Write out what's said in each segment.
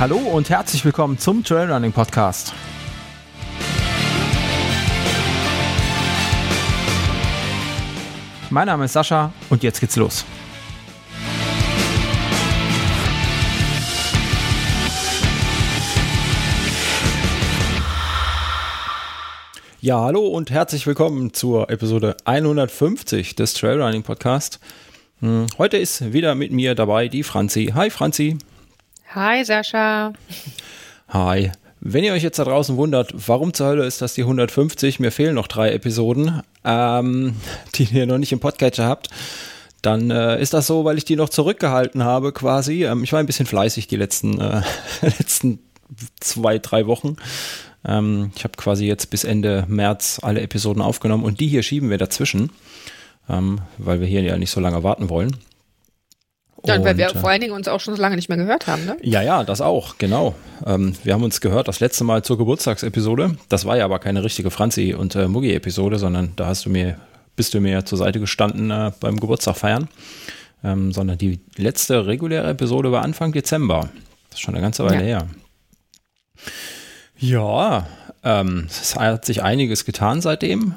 Hallo und herzlich willkommen zum Trailrunning Podcast. Mein Name ist Sascha und jetzt geht's los. Ja, hallo und herzlich willkommen zur Episode 150 des Trailrunning Podcast. Hm, heute ist wieder mit mir dabei die Franzi. Hi Franzi. Hi Sascha. Hi. Wenn ihr euch jetzt da draußen wundert, warum zur Hölle ist das die 150? Mir fehlen noch drei Episoden, ähm, die ihr noch nicht im Podcatcher habt. Dann äh, ist das so, weil ich die noch zurückgehalten habe, quasi. Ähm, ich war ein bisschen fleißig die letzten, äh, letzten zwei, drei Wochen. Ähm, ich habe quasi jetzt bis Ende März alle Episoden aufgenommen und die hier schieben wir dazwischen, ähm, weil wir hier ja nicht so lange warten wollen. Ja, und weil wir vor allen Dingen uns auch schon so lange nicht mehr gehört haben, ne? Ja, ja, das auch, genau. Ähm, wir haben uns gehört das letzte Mal zur Geburtstagsepisode. Das war ja aber keine richtige Franzi- und äh, Muggi-Episode, sondern da hast du mir, bist du mir ja zur Seite gestanden äh, beim Geburtstag feiern. Ähm, sondern die letzte reguläre Episode war Anfang Dezember. Das ist schon eine ganze Weile ja. her. Ja, ähm, es hat sich einiges getan seitdem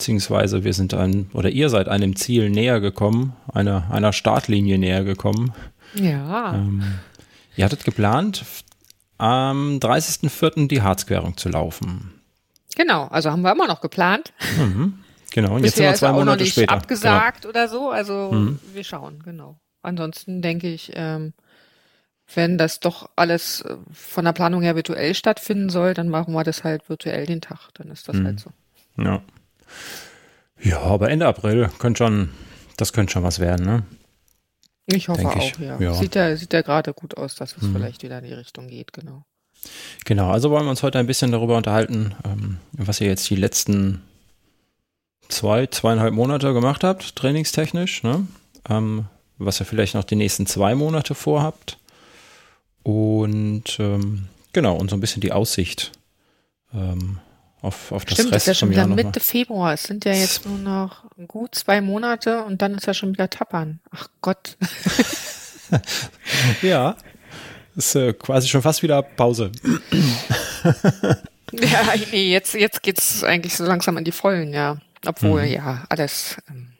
beziehungsweise wir sind ein, oder ihr seid einem Ziel näher gekommen, einer, einer Startlinie näher gekommen. Ja. Ähm, ihr hattet geplant, am 30.04. die Harzquerung zu laufen. Genau, also haben wir immer noch geplant. Mhm. Genau, und jetzt sind wir zwei Monate noch nicht später. abgesagt genau. oder so, also mhm. wir schauen, genau. Ansonsten denke ich, ähm, wenn das doch alles äh, von der Planung her virtuell stattfinden soll, dann machen wir das halt virtuell den Tag. Dann ist das mhm. halt so. Ja. Ja, aber Ende April könnte schon, das könnte schon was werden, ne? Ich hoffe Denk auch, ich. ja. ja. Sieht ja, sieht ja gerade gut aus, dass es mhm. vielleicht wieder in die Richtung geht, genau. Genau, also wollen wir uns heute ein bisschen darüber unterhalten, ähm, was ihr jetzt die letzten zwei, zweieinhalb Monate gemacht habt, trainingstechnisch, ne? Ähm, was ihr vielleicht noch die nächsten zwei Monate vorhabt. Und ähm, genau, und so ein bisschen die Aussicht ähm, auf, auf das Stimmt, Rest ist ja schon wieder Mitte Februar. Es sind ja jetzt nur noch gut zwei Monate und dann ist ja schon wieder Tappern. Ach Gott. ja, ist äh, quasi schon fast wieder Pause. ja, nee, jetzt, jetzt geht's eigentlich so langsam in die Vollen, ja. Obwohl, mhm. ja, alles. Ähm,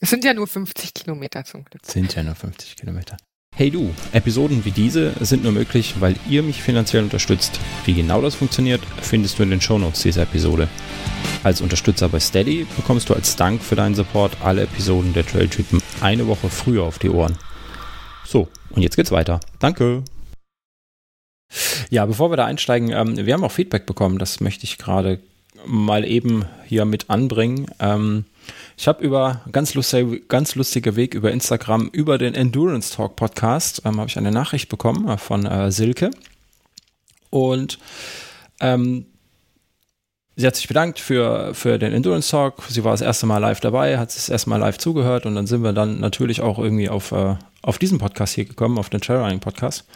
es sind ja nur 50 Kilometer zum Glück. Sind ja nur 50 Kilometer. Hey du, Episoden wie diese sind nur möglich, weil ihr mich finanziell unterstützt. Wie genau das funktioniert, findest du in den Shownotes dieser Episode. Als Unterstützer bei Steady bekommst du als Dank für deinen Support alle Episoden der Trailtypen eine Woche früher auf die Ohren. So, und jetzt geht's weiter. Danke. Ja, bevor wir da einsteigen, ähm, wir haben auch Feedback bekommen, das möchte ich gerade mal eben hier mit anbringen. Ähm, ich habe über ganz lustige, ganz lustiger Weg über Instagram über den Endurance Talk Podcast ähm, habe ich eine Nachricht bekommen äh, von äh, Silke und ähm, sie hat sich bedankt für, für den Endurance Talk. Sie war das erste Mal live dabei, hat es erste Mal live zugehört und dann sind wir dann natürlich auch irgendwie auf, äh, auf diesen Podcast hier gekommen, auf den Trailrunning Podcast.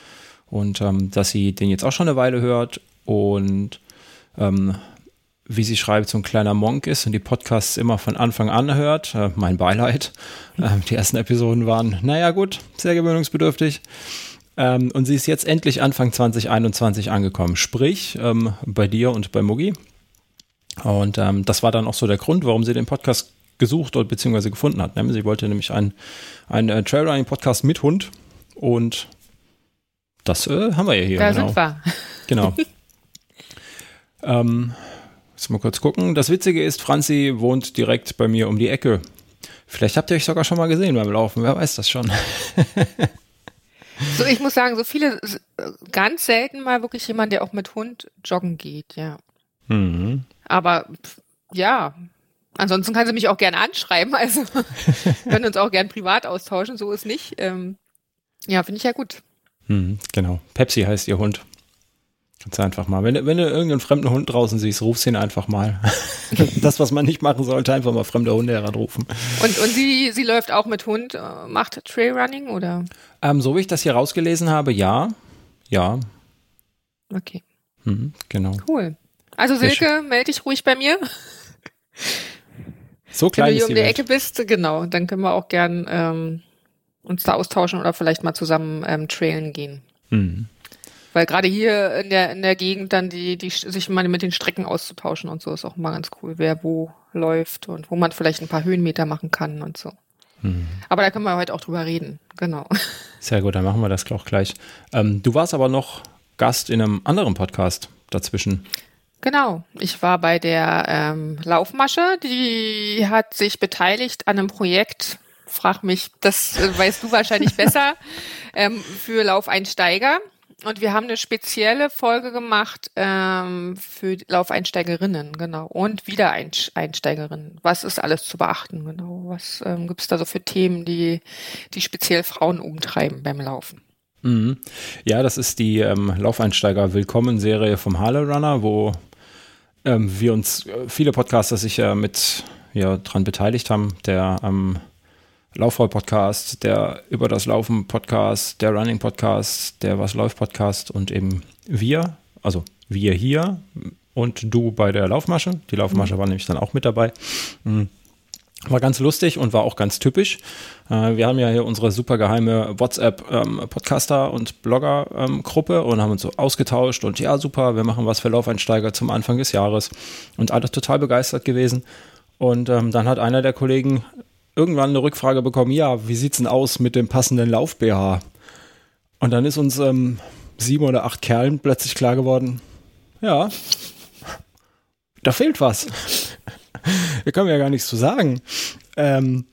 Und ähm, dass sie den jetzt auch schon eine Weile hört und ähm, wie sie schreibt, so ein kleiner Monk ist und die Podcasts immer von Anfang an hört. Äh, mein Beileid. Ähm, die ersten Episoden waren, naja gut, sehr gewöhnungsbedürftig. Ähm, und sie ist jetzt endlich Anfang 2021 angekommen. Sprich, ähm, bei dir und bei Mugi. Und ähm, das war dann auch so der Grund, warum sie den Podcast gesucht oder beziehungsweise gefunden hat. Ne? Sie wollte nämlich einen, einen äh, Trailrunning-Podcast mit Hund und das äh, haben wir ja hier. Da genau. sind wir. Genau. ähm, Jetzt mal kurz gucken. Das Witzige ist, Franzi wohnt direkt bei mir um die Ecke. Vielleicht habt ihr euch sogar schon mal gesehen beim Laufen, wer weiß das schon. so, ich muss sagen, so viele, ganz selten mal wirklich jemand, der auch mit Hund joggen geht, ja. Mhm. Aber ja, ansonsten kann sie mich auch gerne anschreiben, also können uns auch gern privat austauschen, so ist nicht. Ähm, ja, finde ich ja gut. Mhm, genau. Pepsi heißt ihr Hund. Kannst du einfach mal, wenn, wenn du irgendeinen fremden Hund draußen siehst, rufst ihn einfach mal. das, was man nicht machen sollte, einfach mal fremde Hunde heranrufen. Und, und sie, sie läuft auch mit Hund, äh, macht Trailrunning oder? Ähm, so wie ich das hier rausgelesen habe, ja. Ja. Okay. Mhm, genau. Cool. Also Silke, melde dich ruhig bei mir. So klein Wenn du hier um die Ecke bist, genau, dann können wir auch gern ähm, uns da austauschen oder vielleicht mal zusammen ähm, trailen gehen. Mhm. Weil gerade hier in der, in der Gegend dann die, die, sich mal mit den Strecken auszutauschen und so ist auch mal ganz cool, wer wo läuft und wo man vielleicht ein paar Höhenmeter machen kann und so. Mhm. Aber da können wir heute auch drüber reden, genau. Sehr gut, dann machen wir das auch gleich. Ähm, du warst aber noch Gast in einem anderen Podcast dazwischen. Genau, ich war bei der ähm, Laufmasche, die hat sich beteiligt an einem Projekt, frag mich, das äh, weißt du wahrscheinlich besser, ähm, für Laufeinsteiger. Und wir haben eine spezielle Folge gemacht ähm, für Laufeinsteigerinnen, genau. Und Wiedereinsteigerinnen. Was ist alles zu beachten, genau? Was ähm, gibt es da so für Themen, die, die speziell Frauen umtreiben beim Laufen? Mhm. Ja, das ist die ähm, Laufeinsteiger-Willkommen-Serie vom Harley Runner, wo ähm, wir uns, äh, viele Podcaster sich ja mit ja, dran beteiligt haben. Der ähm, Laufroll-Podcast, der Über das Laufen-Podcast, der Running-Podcast, der Was läuft-Podcast und eben wir, also wir hier und du bei der Laufmasche. Die Laufmasche mhm. war nämlich dann auch mit dabei. Mhm. War ganz lustig und war auch ganz typisch. Äh, wir haben ja hier unsere super geheime WhatsApp-Podcaster- ähm, und Blogger-Gruppe ähm, und haben uns so ausgetauscht und ja, super, wir machen was für Laufeinsteiger zum Anfang des Jahres und alle total begeistert gewesen. Und ähm, dann hat einer der Kollegen irgendwann eine Rückfrage bekommen, ja, wie sieht's denn aus mit dem passenden Lauf-BH? Und dann ist uns ähm, sieben oder acht Kerlen plötzlich klar geworden, ja, da fehlt was. Wir können ja gar nichts zu sagen. Ähm,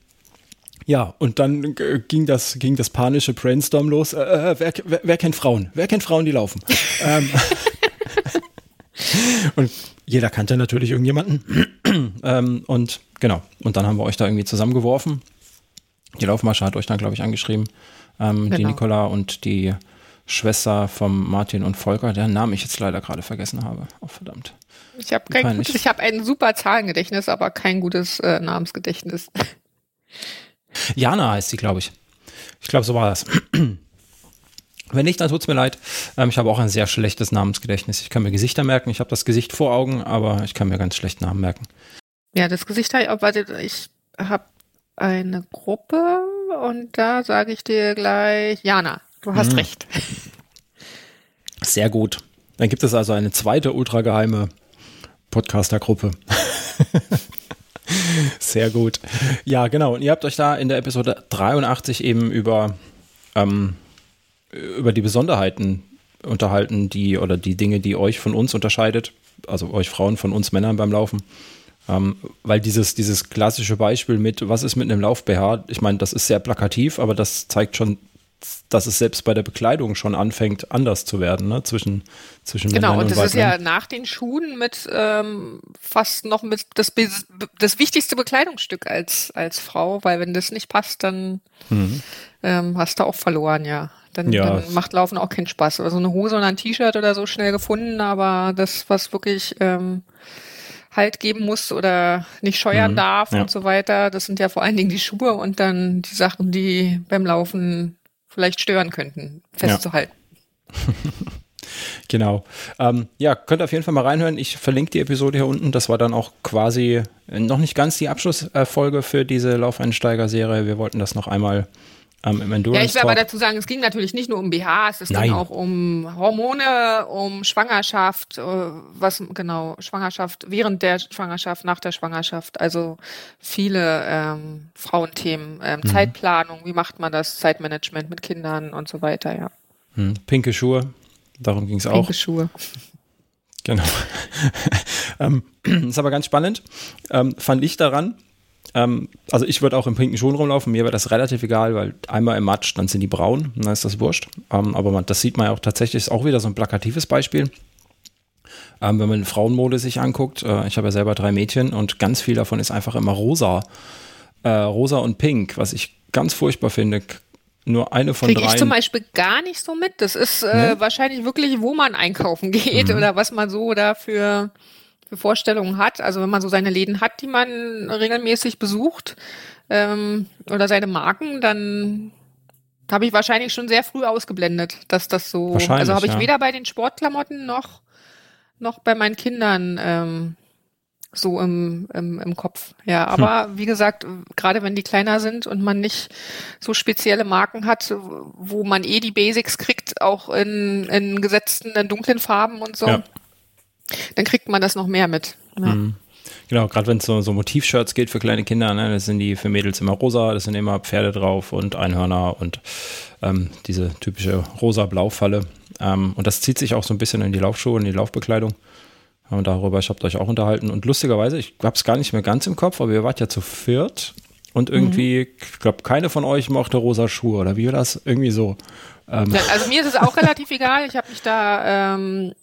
ja, und dann ging das, ging das panische Brainstorm los. Äh, äh, wer, wer, wer, kennt Frauen? Wer kennt Frauen, die laufen? ähm, und jeder kannte natürlich irgendjemanden. ähm, und genau, und dann haben wir euch da irgendwie zusammengeworfen. Die Laufmasche hat euch dann, glaube ich, angeschrieben. Ähm, genau. Die Nicola und die Schwester von Martin und Volker, deren Namen ich jetzt leider gerade vergessen habe. Oh, verdammt. Ich habe kein gutes, ich habe ein super Zahlengedächtnis, aber kein gutes äh, Namensgedächtnis. Jana heißt sie, glaube ich. Ich glaube, so war das. Wenn nicht, dann tut es mir leid. Ähm, ich habe auch ein sehr schlechtes Namensgedächtnis. Ich kann mir Gesichter merken. Ich habe das Gesicht vor Augen, aber ich kann mir ganz schlecht Namen merken. Ja, das Gesicht habe ich auch, warte, ich habe eine Gruppe und da sage ich dir gleich, Jana, du hast mhm. recht. Sehr gut. Dann gibt es also eine zweite ultrageheime Podcaster-Gruppe. Sehr gut. Ja, genau. Und ihr habt euch da in der Episode 83 eben über, ähm, über die Besonderheiten unterhalten, die oder die Dinge, die euch von uns unterscheidet, also euch Frauen von uns Männern beim Laufen. Ähm, weil dieses, dieses klassische Beispiel mit, was ist mit einem Lauf-BH, ich meine, das ist sehr plakativ, aber das zeigt schon dass es selbst bei der Bekleidung schon anfängt, anders zu werden, ne? zwischen, zwischen Genau, Männern und, und das ist ja nach den Schuhen mit ähm, fast noch mit das, das wichtigste Bekleidungsstück als, als Frau, weil wenn das nicht passt, dann mhm. ähm, hast du auch verloren, ja. Dann, ja. dann macht Laufen auch keinen Spaß. Also eine Hose oder ein T-Shirt oder so schnell gefunden, aber das, was wirklich ähm, Halt geben muss oder nicht scheuern mhm, darf ja. und so weiter. Das sind ja vor allen Dingen die Schuhe und dann die Sachen, die beim Laufen vielleicht stören könnten, festzuhalten. Ja. genau. Ähm, ja, könnt auf jeden Fall mal reinhören. Ich verlinke die Episode hier unten. Das war dann auch quasi noch nicht ganz die Abschlussfolge für diese Laufeinsteiger-Serie. Wir wollten das noch einmal ähm, im Endurance. Ja, ich will aber dazu sagen, es ging natürlich nicht nur um BHs, es Nein. ging auch um Hormone, um Schwangerschaft, äh, was genau, Schwangerschaft, während der Schwangerschaft, nach der Schwangerschaft, also viele ähm, Frauenthemen, ähm, mhm. Zeitplanung, wie macht man das, Zeitmanagement mit Kindern und so weiter, ja. Mhm. Pinke Schuhe, darum ging es auch. Pinke Schuhe. Genau. ähm, ist aber ganz spannend, ähm, fand ich daran, ähm, also ich würde auch im pinken Schuhen rumlaufen, mir wäre das relativ egal, weil einmal im Matsch, dann sind die braun, dann ist das wurscht. Ähm, aber man, das sieht man ja auch tatsächlich, ist auch wieder so ein plakatives Beispiel. Ähm, wenn man Frauenmode sich anguckt, äh, ich habe ja selber drei Mädchen und ganz viel davon ist einfach immer rosa. Äh, rosa und pink, was ich ganz furchtbar finde. Nur eine von Krieg drei. ich zum Beispiel gar nicht so mit. Das ist äh, ne? wahrscheinlich wirklich, wo man einkaufen geht mhm. oder was man so dafür für Vorstellungen hat. Also wenn man so seine Läden hat, die man regelmäßig besucht ähm, oder seine Marken, dann habe ich wahrscheinlich schon sehr früh ausgeblendet, dass das so. Also habe ich ja. weder bei den Sportklamotten noch noch bei meinen Kindern ähm, so im, im, im Kopf. Ja, aber hm. wie gesagt, gerade wenn die kleiner sind und man nicht so spezielle Marken hat, wo man eh die Basics kriegt, auch in, in gesetzten, in dunklen Farben und so, ja. Dann kriegt man das noch mehr mit. Ja. Hm. Genau, gerade wenn es so, so Motivshirts geht für kleine Kinder, ne, das sind die für Mädels immer rosa, das sind immer Pferde drauf und Einhörner und ähm, diese typische rosa-blau-Falle. Ähm, und das zieht sich auch so ein bisschen in die Laufschuhe und die Laufbekleidung. Und darüber, ich habe euch auch unterhalten. Und lustigerweise, ich habe es gar nicht mehr ganz im Kopf, aber ihr wart ja zu viert. Und irgendwie, mhm. ich glaube, keine von euch mochte rosa Schuhe oder wie war das? Irgendwie so. Ähm. Also mir ist es auch relativ egal. Ich habe mich da ähm,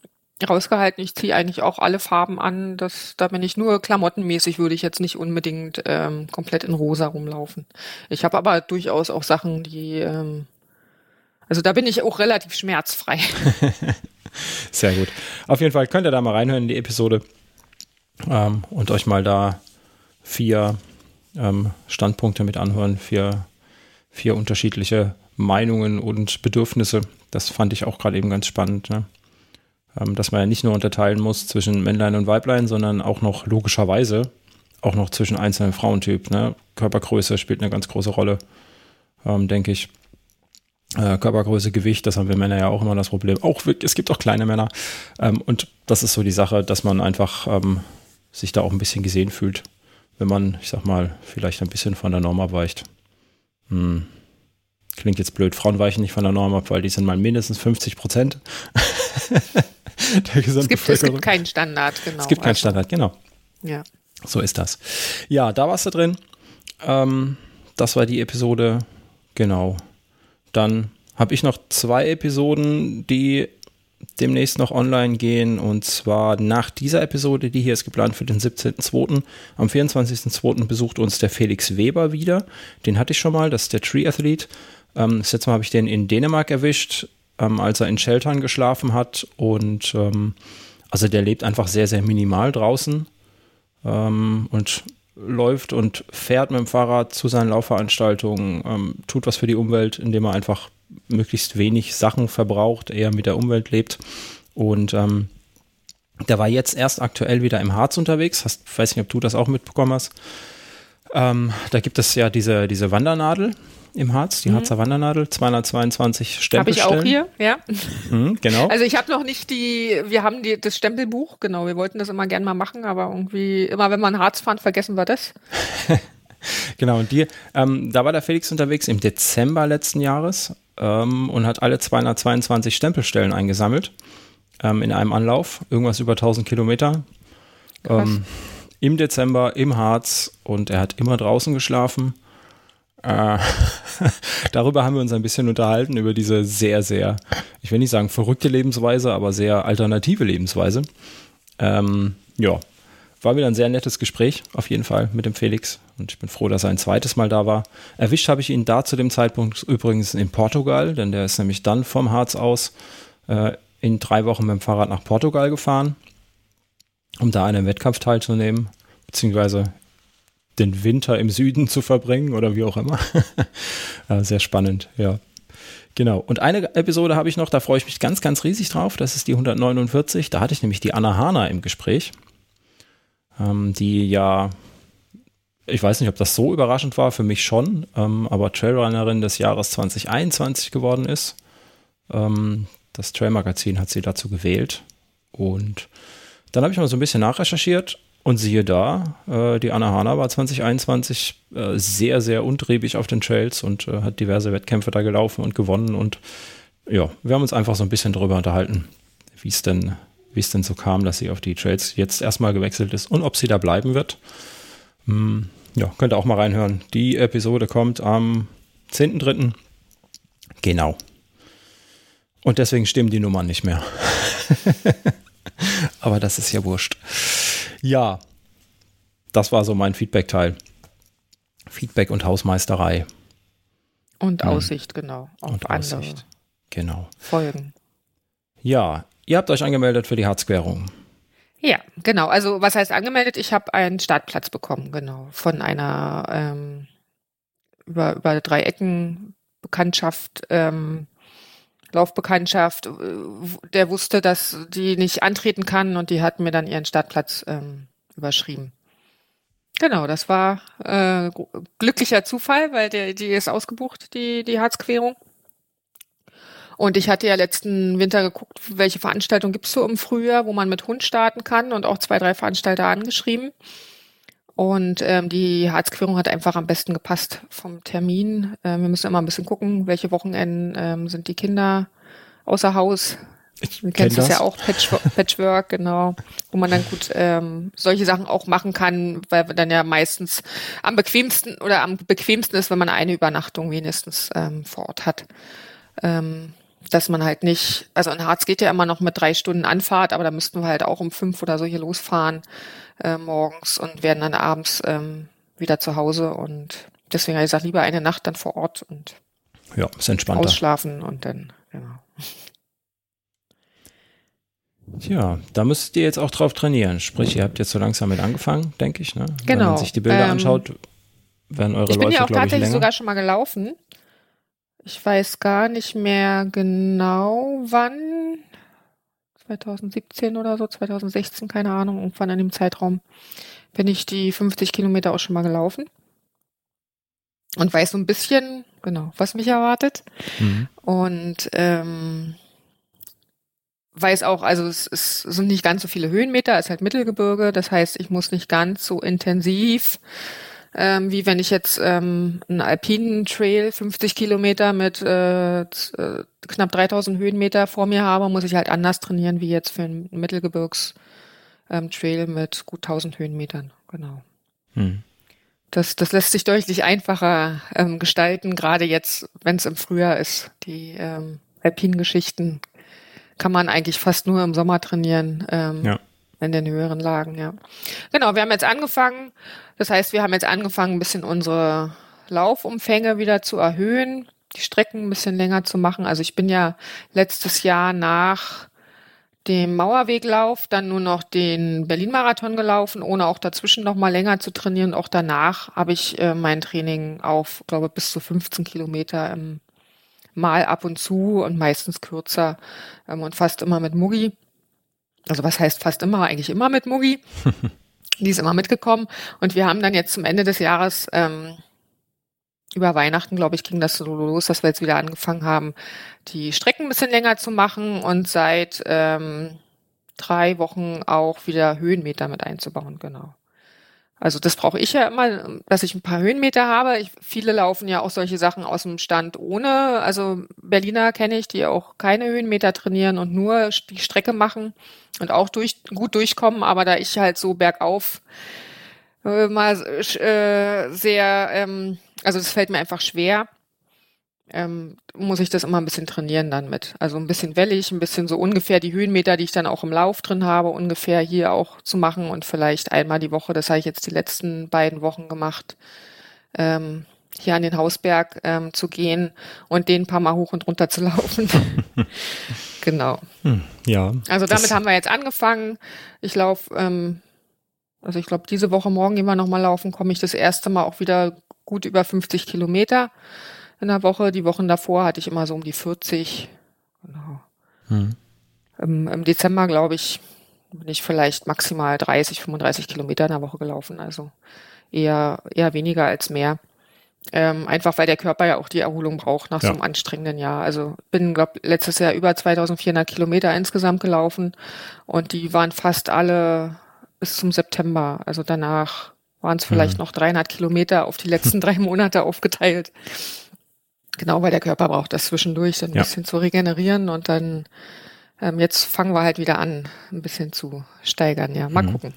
rausgehalten. Ich ziehe eigentlich auch alle Farben an. Das, da bin ich nur klamottenmäßig, würde ich jetzt nicht unbedingt ähm, komplett in rosa rumlaufen. Ich habe aber durchaus auch Sachen, die, ähm, also da bin ich auch relativ schmerzfrei. Sehr gut. Auf jeden Fall könnt ihr da mal reinhören in die Episode ähm, und euch mal da vier ähm, Standpunkte mit anhören, vier, vier unterschiedliche Meinungen und Bedürfnisse. Das fand ich auch gerade eben ganz spannend. Ne? Ähm, dass man ja nicht nur unterteilen muss zwischen Männlein und Weiblein, sondern auch noch logischerweise auch noch zwischen einzelnen Frauentypen. Ne? Körpergröße spielt eine ganz große Rolle, ähm, denke ich. Äh, Körpergröße, Gewicht, das haben wir Männer ja auch immer das Problem. Auch es gibt auch kleine Männer. Ähm, und das ist so die Sache, dass man einfach ähm, sich da auch ein bisschen gesehen fühlt, wenn man, ich sag mal, vielleicht ein bisschen von der Norm abweicht. Hm. Klingt jetzt blöd. Frauen weichen nicht von der Norm ab, weil die sind mal mindestens 50 Prozent. der Gesamtbevölkerung. Es gibt, es gibt keinen Standard, genau. Es gibt keinen also, Standard, genau. Ja. So ist das. Ja, da warst du drin. Ähm, das war die Episode. Genau. Dann habe ich noch zwei Episoden, die demnächst noch online gehen. Und zwar nach dieser Episode, die hier ist geplant für den 17.02. Am 24.02. besucht uns der Felix Weber wieder. Den hatte ich schon mal, das ist der Tree Athlete. Ähm, das letzte Mal habe ich den in Dänemark erwischt ähm, als er in Sheltern geschlafen hat. Und ähm, also der lebt einfach sehr, sehr minimal draußen ähm, und läuft und fährt mit dem Fahrrad zu seinen Laufveranstaltungen, ähm, tut was für die Umwelt, indem er einfach möglichst wenig Sachen verbraucht, eher mit der Umwelt lebt. Und ähm, der war jetzt erst aktuell wieder im Harz unterwegs. Hast, weiß nicht, ob du das auch mitbekommen hast. Ähm, da gibt es ja diese, diese Wandernadel, im Harz, die mhm. Harzer Wandernadel, 222 Stempelstellen. Habe ich auch hier, ja. Mhm, genau. Also ich habe noch nicht die, wir haben die, das Stempelbuch, genau, wir wollten das immer gern mal machen, aber irgendwie, immer wenn man Harz fahren, vergessen wir das. genau, und die, ähm, da war der Felix unterwegs im Dezember letzten Jahres ähm, und hat alle 222 Stempelstellen eingesammelt ähm, in einem Anlauf, irgendwas über 1000 Kilometer. Ähm, Im Dezember im Harz und er hat immer draußen geschlafen äh, darüber haben wir uns ein bisschen unterhalten, über diese sehr, sehr, ich will nicht sagen verrückte Lebensweise, aber sehr alternative Lebensweise. Ähm, ja, war wieder ein sehr nettes Gespräch, auf jeden Fall, mit dem Felix. Und ich bin froh, dass er ein zweites Mal da war. Erwischt habe ich ihn da zu dem Zeitpunkt übrigens in Portugal, denn der ist nämlich dann vom Harz aus äh, in drei Wochen mit dem Fahrrad nach Portugal gefahren, um da an einem Wettkampf teilzunehmen, beziehungsweise den Winter im Süden zu verbringen oder wie auch immer. sehr spannend, ja. Genau. Und eine Episode habe ich noch, da freue ich mich ganz, ganz riesig drauf. Das ist die 149. Da hatte ich nämlich die Anna Hana im Gespräch, ähm, die ja, ich weiß nicht, ob das so überraschend war, für mich schon, ähm, aber Trailrunnerin des Jahres 2021 geworden ist. Ähm, das Trail-Magazin hat sie dazu gewählt. Und dann habe ich mal so ein bisschen nachrecherchiert und siehe da, äh, die Anna Hana war 2021 äh, sehr, sehr untriebig auf den Trails und äh, hat diverse Wettkämpfe da gelaufen und gewonnen. Und ja, wir haben uns einfach so ein bisschen darüber unterhalten, wie es denn, denn so kam, dass sie auf die Trails jetzt erstmal gewechselt ist und ob sie da bleiben wird. Hm, ja, könnt ihr auch mal reinhören. Die Episode kommt am 10.3. Genau. Und deswegen stimmen die Nummern nicht mehr. Aber das ist ja wurscht. Ja, das war so mein Feedback-Teil. Feedback und Hausmeisterei. Und hm. Aussicht, hm. genau. Auf und Aussicht. Genau. Folgen. Ja, ihr habt euch angemeldet für die Harzquerung. Ja, genau. Also was heißt angemeldet? Ich habe einen Startplatz bekommen, genau. Von einer ähm, über, über drei Ecken Bekanntschaft ähm, Laufbekanntschaft, äh, der wusste, dass die nicht antreten kann und die hat mir dann ihren Startplatz ähm, überschrieben. Genau, das war äh, glücklicher Zufall, weil der, die ist ausgebucht, die, die Harzquerung. Und ich hatte ja letzten Winter geguckt, welche Veranstaltungen gibt's so im Frühjahr, wo man mit Hund starten kann und auch zwei, drei Veranstalter angeschrieben. Und ähm, die Harzquerung hat einfach am besten gepasst vom Termin. Ähm, wir müssen immer ein bisschen gucken, welche Wochenenden ähm, sind die Kinder außer Haus. Ich du kennst das ja auch, Patchwork, Patchwork, genau, wo man dann gut ähm, solche Sachen auch machen kann, weil dann ja meistens am bequemsten oder am bequemsten ist, wenn man eine Übernachtung wenigstens ähm, vor Ort hat. Ähm, dass man halt nicht, also in Harz geht ja immer noch mit drei Stunden Anfahrt, aber da müssten wir halt auch um fünf oder so hier losfahren äh, morgens und werden dann abends ähm, wieder zu Hause und deswegen habe ich gesagt, lieber eine Nacht dann vor Ort und ja, ist entspannter. ausschlafen und dann, genau. Tja, da müsst ihr jetzt auch drauf trainieren. Sprich, ihr habt jetzt so langsam mit angefangen, denke ich. Ne? Genau. Wenn man sich die Bilder ähm, anschaut, werden eure Leute, Ich bin ja auch tatsächlich sogar schon mal gelaufen. Ich weiß gar nicht mehr genau wann. 2017 oder so, 2016, keine Ahnung, irgendwann in dem Zeitraum bin ich die 50 Kilometer auch schon mal gelaufen. Und weiß so ein bisschen, genau, was mich erwartet. Mhm. Und ähm, weiß auch, also es, es sind nicht ganz so viele Höhenmeter, es ist halt Mittelgebirge, das heißt, ich muss nicht ganz so intensiv ähm, wie wenn ich jetzt ähm, einen alpinen Trail 50 Kilometer mit äh, äh knapp 3000 Höhenmeter vor mir habe, muss ich halt anders trainieren wie jetzt für einen Mittelgebirgs ähm, Trail mit gut 1000 Höhenmetern. Genau. Hm. Das, das lässt sich deutlich einfacher ähm, gestalten, gerade jetzt, wenn es im Frühjahr ist. Die ähm, alpinen Geschichten kann man eigentlich fast nur im Sommer trainieren. Ähm, ja. In den höheren Lagen, ja. Genau, wir haben jetzt angefangen. Das heißt, wir haben jetzt angefangen, ein bisschen unsere Laufumfänge wieder zu erhöhen, die Strecken ein bisschen länger zu machen. Also ich bin ja letztes Jahr nach dem Mauerweglauf dann nur noch den Berlin-Marathon gelaufen, ohne auch dazwischen noch mal länger zu trainieren. Auch danach habe ich äh, mein Training auf, glaube bis zu 15 Kilometer im Mal ab und zu und meistens kürzer ähm, und fast immer mit Mugi also was heißt fast immer, eigentlich immer mit Mugi. Die ist immer mitgekommen. Und wir haben dann jetzt zum Ende des Jahres, ähm, über Weihnachten, glaube ich, ging das so los, dass wir jetzt wieder angefangen haben, die Strecken ein bisschen länger zu machen und seit ähm, drei Wochen auch wieder Höhenmeter mit einzubauen, genau. Also das brauche ich ja immer, dass ich ein paar Höhenmeter habe. Ich, viele laufen ja auch solche Sachen aus dem Stand ohne. Also Berliner kenne ich, die auch keine Höhenmeter trainieren und nur die Strecke machen und auch durch, gut durchkommen. Aber da ich halt so bergauf äh, mal äh, sehr, ähm, also das fällt mir einfach schwer, ähm, muss ich das immer ein bisschen trainieren dann mit. Also ein bisschen wellig, ein bisschen so ungefähr die Höhenmeter, die ich dann auch im Lauf drin habe, ungefähr hier auch zu machen und vielleicht einmal die Woche, das habe ich jetzt die letzten beiden Wochen gemacht, ähm, hier an den Hausberg ähm, zu gehen und den ein paar Mal hoch und runter zu laufen. genau. Hm, ja. Also damit haben wir jetzt angefangen. Ich laufe, ähm, also ich glaube, diese Woche morgen gehen wir nochmal laufen, komme ich das erste Mal auch wieder gut über 50 Kilometer in der Woche. Die Wochen davor hatte ich immer so um die 40. Genau. Hm. Im, Im, Dezember, glaube ich, bin ich vielleicht maximal 30, 35 Kilometer in der Woche gelaufen. Also eher, eher weniger als mehr. Ähm, einfach weil der Körper ja auch die Erholung braucht nach ja. so einem anstrengenden Jahr. Also bin, glaube letztes Jahr über 2400 Kilometer insgesamt gelaufen und die waren fast alle bis zum September. Also danach waren es vielleicht mhm. noch 300 Kilometer auf die letzten drei Monate aufgeteilt. Genau, weil der Körper braucht das zwischendurch, ein ja. bisschen zu regenerieren und dann ähm, jetzt fangen wir halt wieder an, ein bisschen zu steigern. Ja, mal mhm. gucken.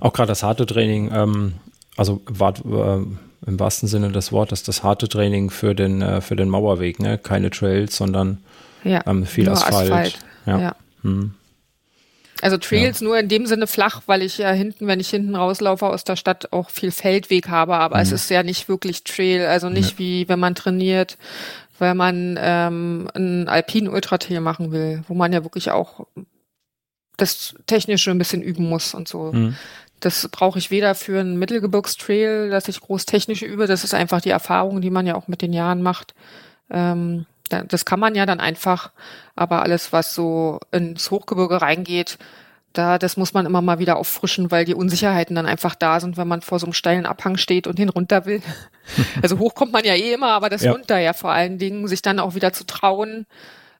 Auch gerade das harte Training, ähm, also war, äh, im wahrsten Sinne des Wortes, das harte Training für den, äh, für den Mauerweg, ne? Keine Trails, sondern ja, ähm, viel Asphalt. Asphalt. Ja. ja. Mhm. Also Trails ja. nur in dem Sinne flach, weil ich ja hinten, wenn ich hinten rauslaufe aus der Stadt, auch viel Feldweg habe, aber mhm. es ist ja nicht wirklich Trail, also nicht ja. wie wenn man trainiert, weil man ähm, einen alpinen Ultratrail machen will, wo man ja wirklich auch das Technische ein bisschen üben muss und so. Mhm. Das brauche ich weder für einen Mittelgebirgstrail, dass ich groß technisch übe, das ist einfach die Erfahrung, die man ja auch mit den Jahren macht. Ähm, das kann man ja dann einfach, aber alles, was so ins Hochgebirge reingeht, da, das muss man immer mal wieder auffrischen, weil die Unsicherheiten dann einfach da sind, wenn man vor so einem steilen Abhang steht und den runter will. Also hoch kommt man ja eh immer, aber das ja. runter ja vor allen Dingen, sich dann auch wieder zu trauen,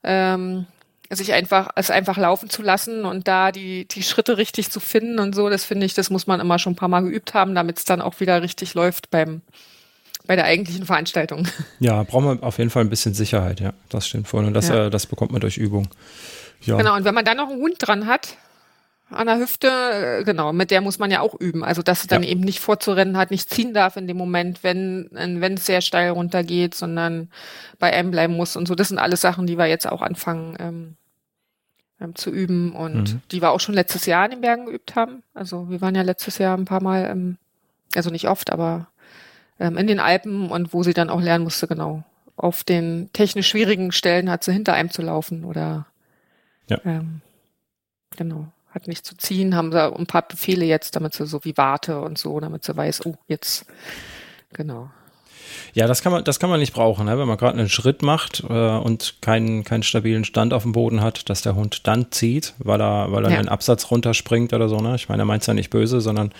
ähm, sich einfach, es einfach laufen zu lassen und da die, die Schritte richtig zu finden und so, das finde ich, das muss man immer schon ein paar Mal geübt haben, damit es dann auch wieder richtig läuft beim, bei der eigentlichen Veranstaltung. Ja, braucht man auf jeden Fall ein bisschen Sicherheit, ja, das stimmt voll. Und das, ja. äh, das bekommt man durch Übung. Ja. Genau, und wenn man dann noch einen Hund dran hat, an der Hüfte, äh, genau, mit der muss man ja auch üben. Also dass sie dann ja. eben nicht vorzurennen hat, nicht ziehen darf in dem Moment, wenn wenn es sehr steil runtergeht, sondern bei einem bleiben muss und so. Das sind alles Sachen, die wir jetzt auch anfangen ähm, ähm, zu üben und mhm. die wir auch schon letztes Jahr in den Bergen geübt haben. Also wir waren ja letztes Jahr ein paar Mal, ähm, also nicht oft, aber ähm, in den Alpen und wo sie dann auch lernen musste, genau. Auf den technisch schwierigen Stellen hat sie hinter einem zu laufen oder ja. ähm, genau hat nicht zu ziehen, haben sie ein paar Befehle jetzt, damit sie so wie warte und so, damit sie weiß, oh, jetzt, genau. Ja, das kann man, das kann man nicht brauchen, ne? wenn man gerade einen Schritt macht äh, und keinen, keinen stabilen Stand auf dem Boden hat, dass der Hund dann zieht, weil er, weil er ja. den Absatz runterspringt oder so. Ne? Ich meine, er meint es ja nicht böse, sondern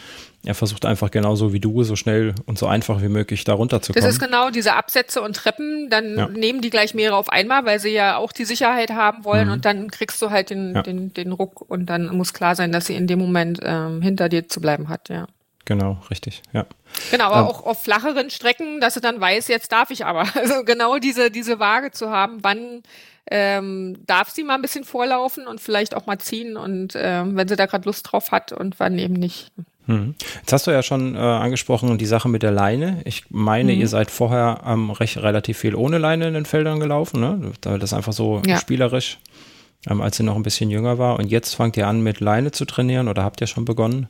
er versucht einfach genauso wie du, so schnell und so einfach wie möglich da runterzukommen. Das ist genau diese Absätze und Treppen, dann ja. nehmen die gleich mehrere auf einmal, weil sie ja auch die Sicherheit haben wollen mhm. und dann kriegst du halt den, ja. den, den Ruck und dann muss klar sein, dass sie in dem Moment ähm, hinter dir zu bleiben hat, ja. Genau, richtig, ja. Genau, aber ähm, auch auf flacheren Strecken, dass sie dann weiß, jetzt darf ich aber. Also genau diese, diese Waage zu haben, wann ähm, darf sie mal ein bisschen vorlaufen und vielleicht auch mal ziehen und ähm, wenn sie da gerade Lust drauf hat und wann eben nicht. Hm. Jetzt hast du ja schon äh, angesprochen die Sache mit der Leine. Ich meine, mhm. ihr seid vorher ähm, recht relativ viel ohne Leine in den Feldern gelaufen, ne? Da das einfach so ja. spielerisch, ähm, als ihr noch ein bisschen jünger war. Und jetzt fangt ihr an mit Leine zu trainieren oder habt ihr schon begonnen?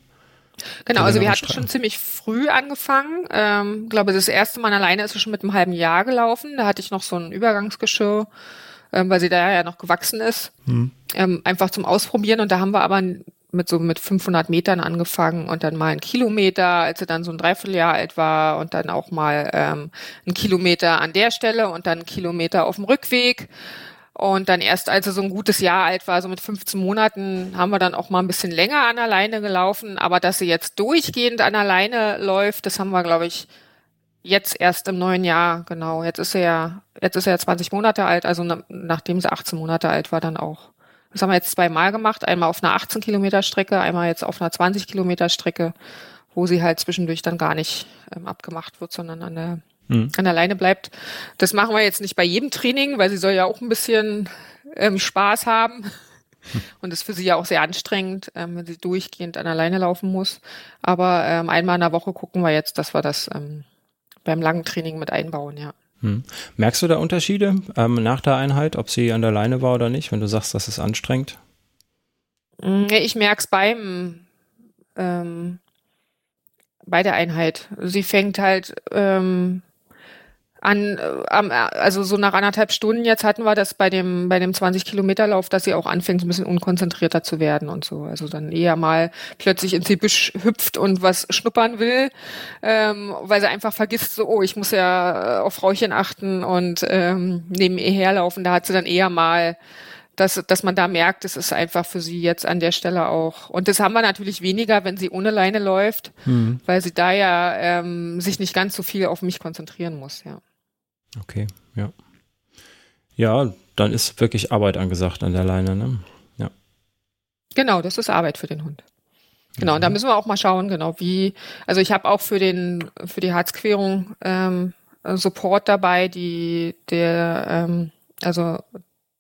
Genau, also wir hatten schon ziemlich früh angefangen. Ähm, glaube, das erste Mal alleine ist schon mit einem halben Jahr gelaufen. Da hatte ich noch so ein Übergangsgeschirr, ähm, weil sie da ja noch gewachsen ist. Hm. Ähm, einfach zum Ausprobieren. Und da haben wir aber mit so mit 500 Metern angefangen und dann mal ein Kilometer, als sie dann so ein Dreivierteljahr alt war und dann auch mal ähm, ein Kilometer an der Stelle und dann ein Kilometer auf dem Rückweg. Und dann erst, als er so ein gutes Jahr alt war, so mit 15 Monaten, haben wir dann auch mal ein bisschen länger an der Leine gelaufen. Aber dass sie jetzt durchgehend an der Leine läuft, das haben wir, glaube ich, jetzt erst im neuen Jahr, genau. Jetzt ist er ja, jetzt ist er ja 20 Monate alt, also na, nachdem sie 18 Monate alt war, dann auch. Das haben wir jetzt zweimal gemacht. Einmal auf einer 18 Kilometer Strecke, einmal jetzt auf einer 20 Kilometer Strecke, wo sie halt zwischendurch dann gar nicht ähm, abgemacht wird, sondern an der mhm. an alleine bleibt. Das machen wir jetzt nicht bei jedem Training, weil sie soll ja auch ein bisschen ähm, Spaß haben. Und das ist für sie ja auch sehr anstrengend, ähm, wenn sie durchgehend an alleine laufen muss. Aber ähm, einmal in der Woche gucken wir jetzt, dass wir das ähm, beim langen Training mit einbauen, ja. Hm. Merkst du da Unterschiede ähm, nach der Einheit, ob sie an der Leine war oder nicht, wenn du sagst, das ist anstrengend? Hm, ich merke es beim ähm, bei der Einheit. Sie fängt halt ähm, an, äh, also so nach anderthalb Stunden jetzt hatten wir das bei dem, bei dem 20 Kilometer Lauf, dass sie auch anfängt, so ein bisschen unkonzentrierter zu werden und so. Also dann eher mal plötzlich ins Gebüsch hüpft und was schnuppern will, ähm, weil sie einfach vergisst, so, oh, ich muss ja äh, auf Frauchen achten und ähm, neben ihr herlaufen. Da hat sie dann eher mal dass, dass man da merkt, es ist einfach für sie jetzt an der Stelle auch. Und das haben wir natürlich weniger, wenn sie ohne Leine läuft, mhm. weil sie da ja ähm, sich nicht ganz so viel auf mich konzentrieren muss, ja. Okay, ja. Ja, dann ist wirklich Arbeit angesagt an der Leine, ne? Ja. Genau, das ist Arbeit für den Hund. Genau, und da müssen wir auch mal schauen, genau wie, also ich habe auch für den, für die Harzquerung ähm, Support dabei, die, der, ähm, also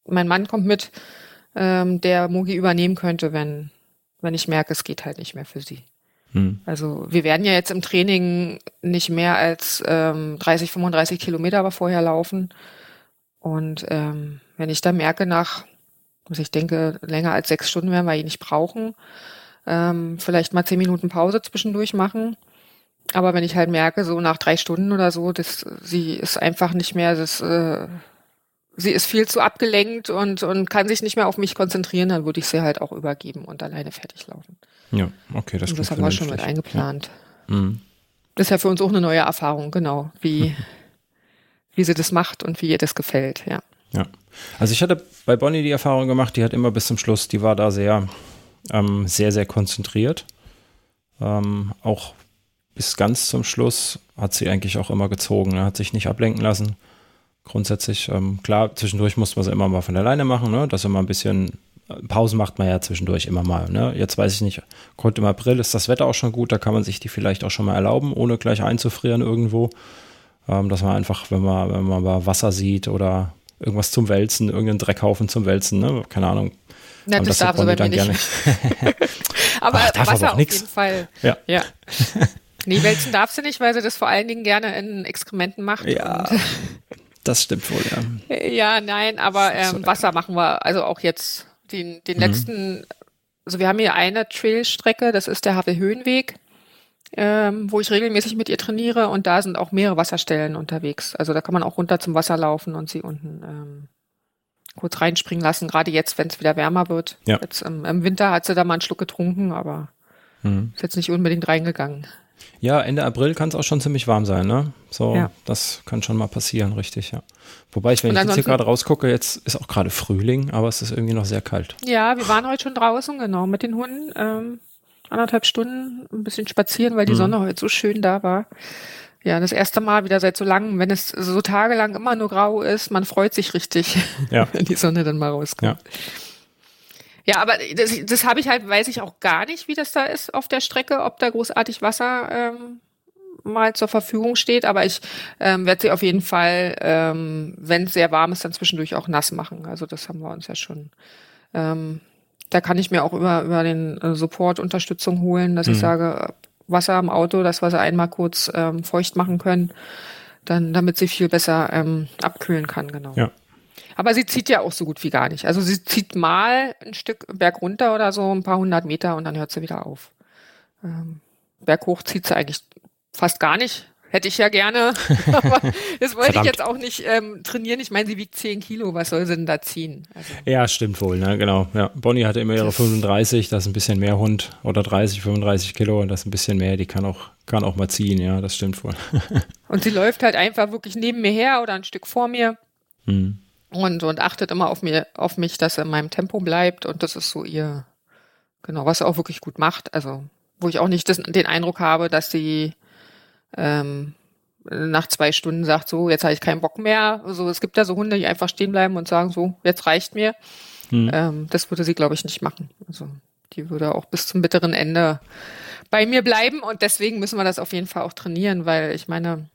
mein Mann kommt mit, ähm, der Mogi übernehmen könnte, wenn, wenn ich merke, es geht halt nicht mehr für sie. Hm. Also wir werden ja jetzt im Training nicht mehr als ähm, 30, 35 Kilometer aber vorher laufen. Und ähm, wenn ich da merke, nach, also ich denke, länger als sechs Stunden werden wir ihn nicht brauchen, ähm, vielleicht mal zehn Minuten Pause zwischendurch machen. Aber wenn ich halt merke, so nach drei Stunden oder so, das, sie ist einfach nicht mehr, das, äh, sie ist viel zu abgelenkt und, und kann sich nicht mehr auf mich konzentrieren, dann würde ich sie halt auch übergeben und alleine fertig laufen. Ja, okay, das, und das haben wir schon mit eingeplant. Ja. Mhm. Das ist ja für uns auch eine neue Erfahrung, genau, wie, wie sie das macht und wie ihr das gefällt, ja. Ja. Also ich hatte bei Bonnie die Erfahrung gemacht, die hat immer bis zum Schluss, die war da sehr ähm, sehr, sehr konzentriert. Ähm, auch bis ganz zum Schluss hat sie eigentlich auch immer gezogen, ne? hat sich nicht ablenken lassen. Grundsätzlich, ähm, klar, zwischendurch muss man sie immer mal von alleine machen, ne? dass er mal ein bisschen Pausen macht man ja zwischendurch immer mal. Ne? Jetzt weiß ich nicht, heute im April ist das Wetter auch schon gut, da kann man sich die vielleicht auch schon mal erlauben, ohne gleich einzufrieren irgendwo. Ähm, dass man einfach, wenn man, wenn man mal Wasser sieht oder irgendwas zum Wälzen, irgendeinen Dreckhaufen zum Wälzen, ne? keine Ahnung. Na, das, das darf sie bei mir nicht. aber Ach, darf Wasser aber auf nix. jeden Fall. Ja. ja. Nee, wälzen darf sie nicht, weil sie das vor allen Dingen gerne in Exkrementen macht. Ja, das stimmt wohl, ja. Ja, nein, aber ähm, Wasser machen wir, also auch jetzt den, den mhm. letzten, also wir haben hier eine Trailstrecke, das ist der Havel-Höhenweg, ähm, wo ich regelmäßig mit ihr trainiere und da sind auch mehrere Wasserstellen unterwegs. Also da kann man auch runter zum Wasser laufen und sie unten ähm, kurz reinspringen lassen, gerade jetzt, wenn es wieder wärmer wird. Ja. Jetzt ähm, im Winter hat sie da mal einen Schluck getrunken, aber mhm. ist jetzt nicht unbedingt reingegangen. Ja, Ende April kann es auch schon ziemlich warm sein, ne? So, ja. das kann schon mal passieren, richtig, ja. Wobei ich, wenn ich jetzt hier gerade rausgucke, jetzt ist auch gerade Frühling, aber es ist irgendwie noch sehr kalt. Ja, wir waren heute schon draußen, genau, mit den Hunden. Ähm, anderthalb Stunden ein bisschen spazieren, weil die mhm. Sonne heute so schön da war. Ja, das erste Mal wieder seit so langem, wenn es so tagelang immer nur grau ist, man freut sich richtig, ja. wenn die Sonne dann mal rauskommt. Ja. Ja, aber das, das habe ich halt, weiß ich auch gar nicht, wie das da ist auf der Strecke, ob da großartig Wasser ähm, mal zur Verfügung steht. Aber ich ähm, werde sie auf jeden Fall, ähm, wenn es sehr warm ist, dann zwischendurch auch nass machen. Also das haben wir uns ja schon. Ähm, da kann ich mir auch über, über den äh, Support Unterstützung holen, dass mhm. ich sage, Wasser im Auto, dass wir sie einmal kurz ähm, feucht machen können, dann, damit sie viel besser ähm, abkühlen kann, genau. Ja. Aber sie zieht ja auch so gut wie gar nicht. Also sie zieht mal ein Stück Berg runter oder so, ein paar hundert Meter und dann hört sie wieder auf. Ähm, berghoch zieht sie eigentlich fast gar nicht. Hätte ich ja gerne. Aber das wollte Verdammt. ich jetzt auch nicht ähm, trainieren. Ich meine, sie wiegt 10 Kilo. Was soll sie denn da ziehen? Also. Ja, stimmt wohl. Ne? Genau. Ja. Bonnie hatte immer ihre 35. Das ist ein bisschen mehr Hund. Oder 30, 35 Kilo. Und das ist ein bisschen mehr. Die kann auch, kann auch mal ziehen. Ja, das stimmt wohl. und sie läuft halt einfach wirklich neben mir her oder ein Stück vor mir. Mhm und, und achtet immer auf mir, auf mich, dass er in meinem Tempo bleibt und das ist so ihr, genau, was er auch wirklich gut macht. Also, wo ich auch nicht das, den Eindruck habe, dass sie ähm, nach zwei Stunden sagt, so, jetzt habe ich keinen Bock mehr. Also es gibt ja so Hunde, die einfach stehen bleiben und sagen, so, jetzt reicht mir. Hm. Ähm, das würde sie, glaube ich, nicht machen. Also die würde auch bis zum bitteren Ende bei mir bleiben und deswegen müssen wir das auf jeden Fall auch trainieren, weil ich meine,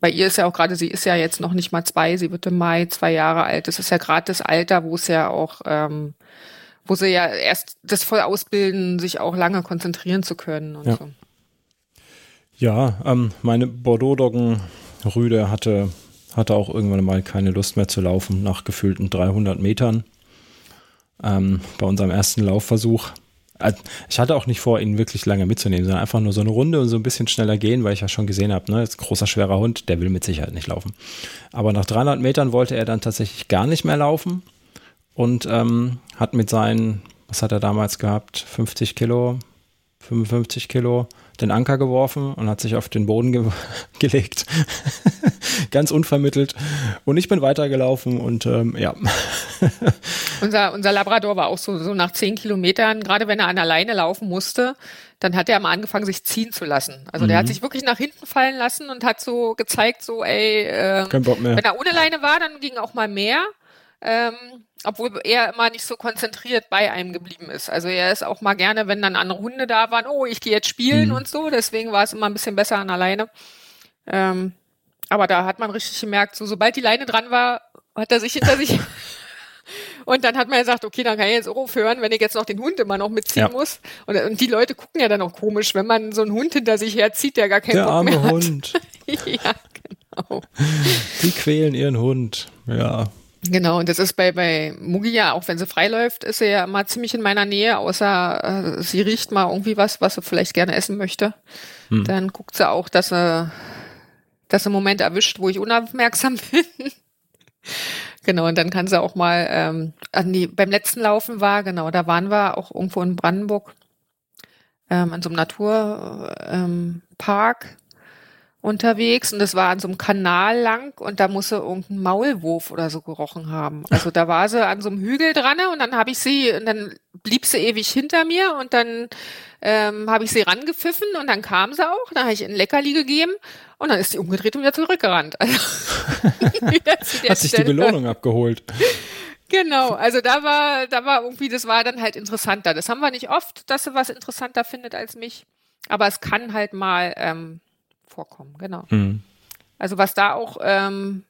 bei ihr ist ja auch gerade, sie ist ja jetzt noch nicht mal zwei, sie wird im Mai zwei Jahre alt. Das ist ja gerade das Alter, wo es ja auch, ähm, wo sie ja erst das voll ausbilden, sich auch lange konzentrieren zu können und ja. so. Ja, ähm, meine Bordeaux-Doggen-Rüde hatte, hatte auch irgendwann mal keine Lust mehr zu laufen nach gefühlten 300 Metern ähm, bei unserem ersten Laufversuch. Äh, ich hatte auch nicht vor, ihn wirklich lange mitzunehmen, sondern einfach nur so eine Runde und so ein bisschen schneller gehen, weil ich ja schon gesehen habe, ne, ein großer, schwerer Hund, der will mit Sicherheit nicht laufen. Aber nach 300 Metern wollte er dann tatsächlich gar nicht mehr laufen und ähm, hat mit seinen, was hat er damals gehabt, 50 Kilo, 55 Kilo, den Anker geworfen und hat sich auf den Boden ge gelegt. Ganz unvermittelt. Und ich bin weitergelaufen und ähm, ja. unser, unser Labrador war auch so, so nach zehn Kilometern, gerade wenn er an alleine laufen musste, dann hat er mal angefangen, sich ziehen zu lassen. Also mhm. der hat mhm. sich wirklich nach hinten fallen lassen und hat so gezeigt, so, ey, äh, mehr. wenn er ohne Leine war, dann ging auch mal mehr. Ähm, obwohl er immer nicht so konzentriert bei einem geblieben ist. Also er ist auch mal gerne, wenn dann andere Hunde da waren, oh, ich gehe jetzt spielen mhm. und so. Deswegen war es immer ein bisschen besser an alleine. Ähm, aber da hat man richtig gemerkt, so sobald die Leine dran war, hat er sich hinter sich Und dann hat man gesagt, okay, dann kann ich jetzt auch aufhören, wenn ich jetzt noch den Hund immer noch mitziehen ja. muss. Und, und, die Leute gucken ja dann auch komisch, wenn man so einen Hund hinter sich herzieht, der gar keinen der Bock arme mehr hat. Hund. ja, genau. Die quälen ihren Hund, ja. Genau, und das ist bei, bei Mugi ja, auch wenn sie freiläuft, ist sie ja immer ziemlich in meiner Nähe, außer äh, sie riecht mal irgendwie was, was sie vielleicht gerne essen möchte. Hm. Dann guckt sie auch, dass sie, dass sie einen Moment erwischt, wo ich unaufmerksam bin. genau, und dann kann sie auch mal, ähm, nee, beim letzten Laufen war, genau, da waren wir auch irgendwo in Brandenburg, ähm, in so einem Naturpark. Ähm, unterwegs und das war an so einem Kanal lang und da musste irgendein Maulwurf oder so gerochen haben. Also da war sie an so einem Hügel dran und dann habe ich sie und dann blieb sie ewig hinter mir und dann ähm, habe ich sie rangepfiffen und dann kam sie auch, dann habe ich ihr ein Leckerli gegeben und dann ist sie umgedreht und wieder zurückgerannt. Also, Hat sich die Belohnung abgeholt. Genau, also da war, da war irgendwie, das war dann halt interessanter. Das haben wir nicht oft, dass sie was interessanter findet als mich. Aber es kann halt mal ähm, vorkommen, genau. Mhm. Also was da auch, ähm,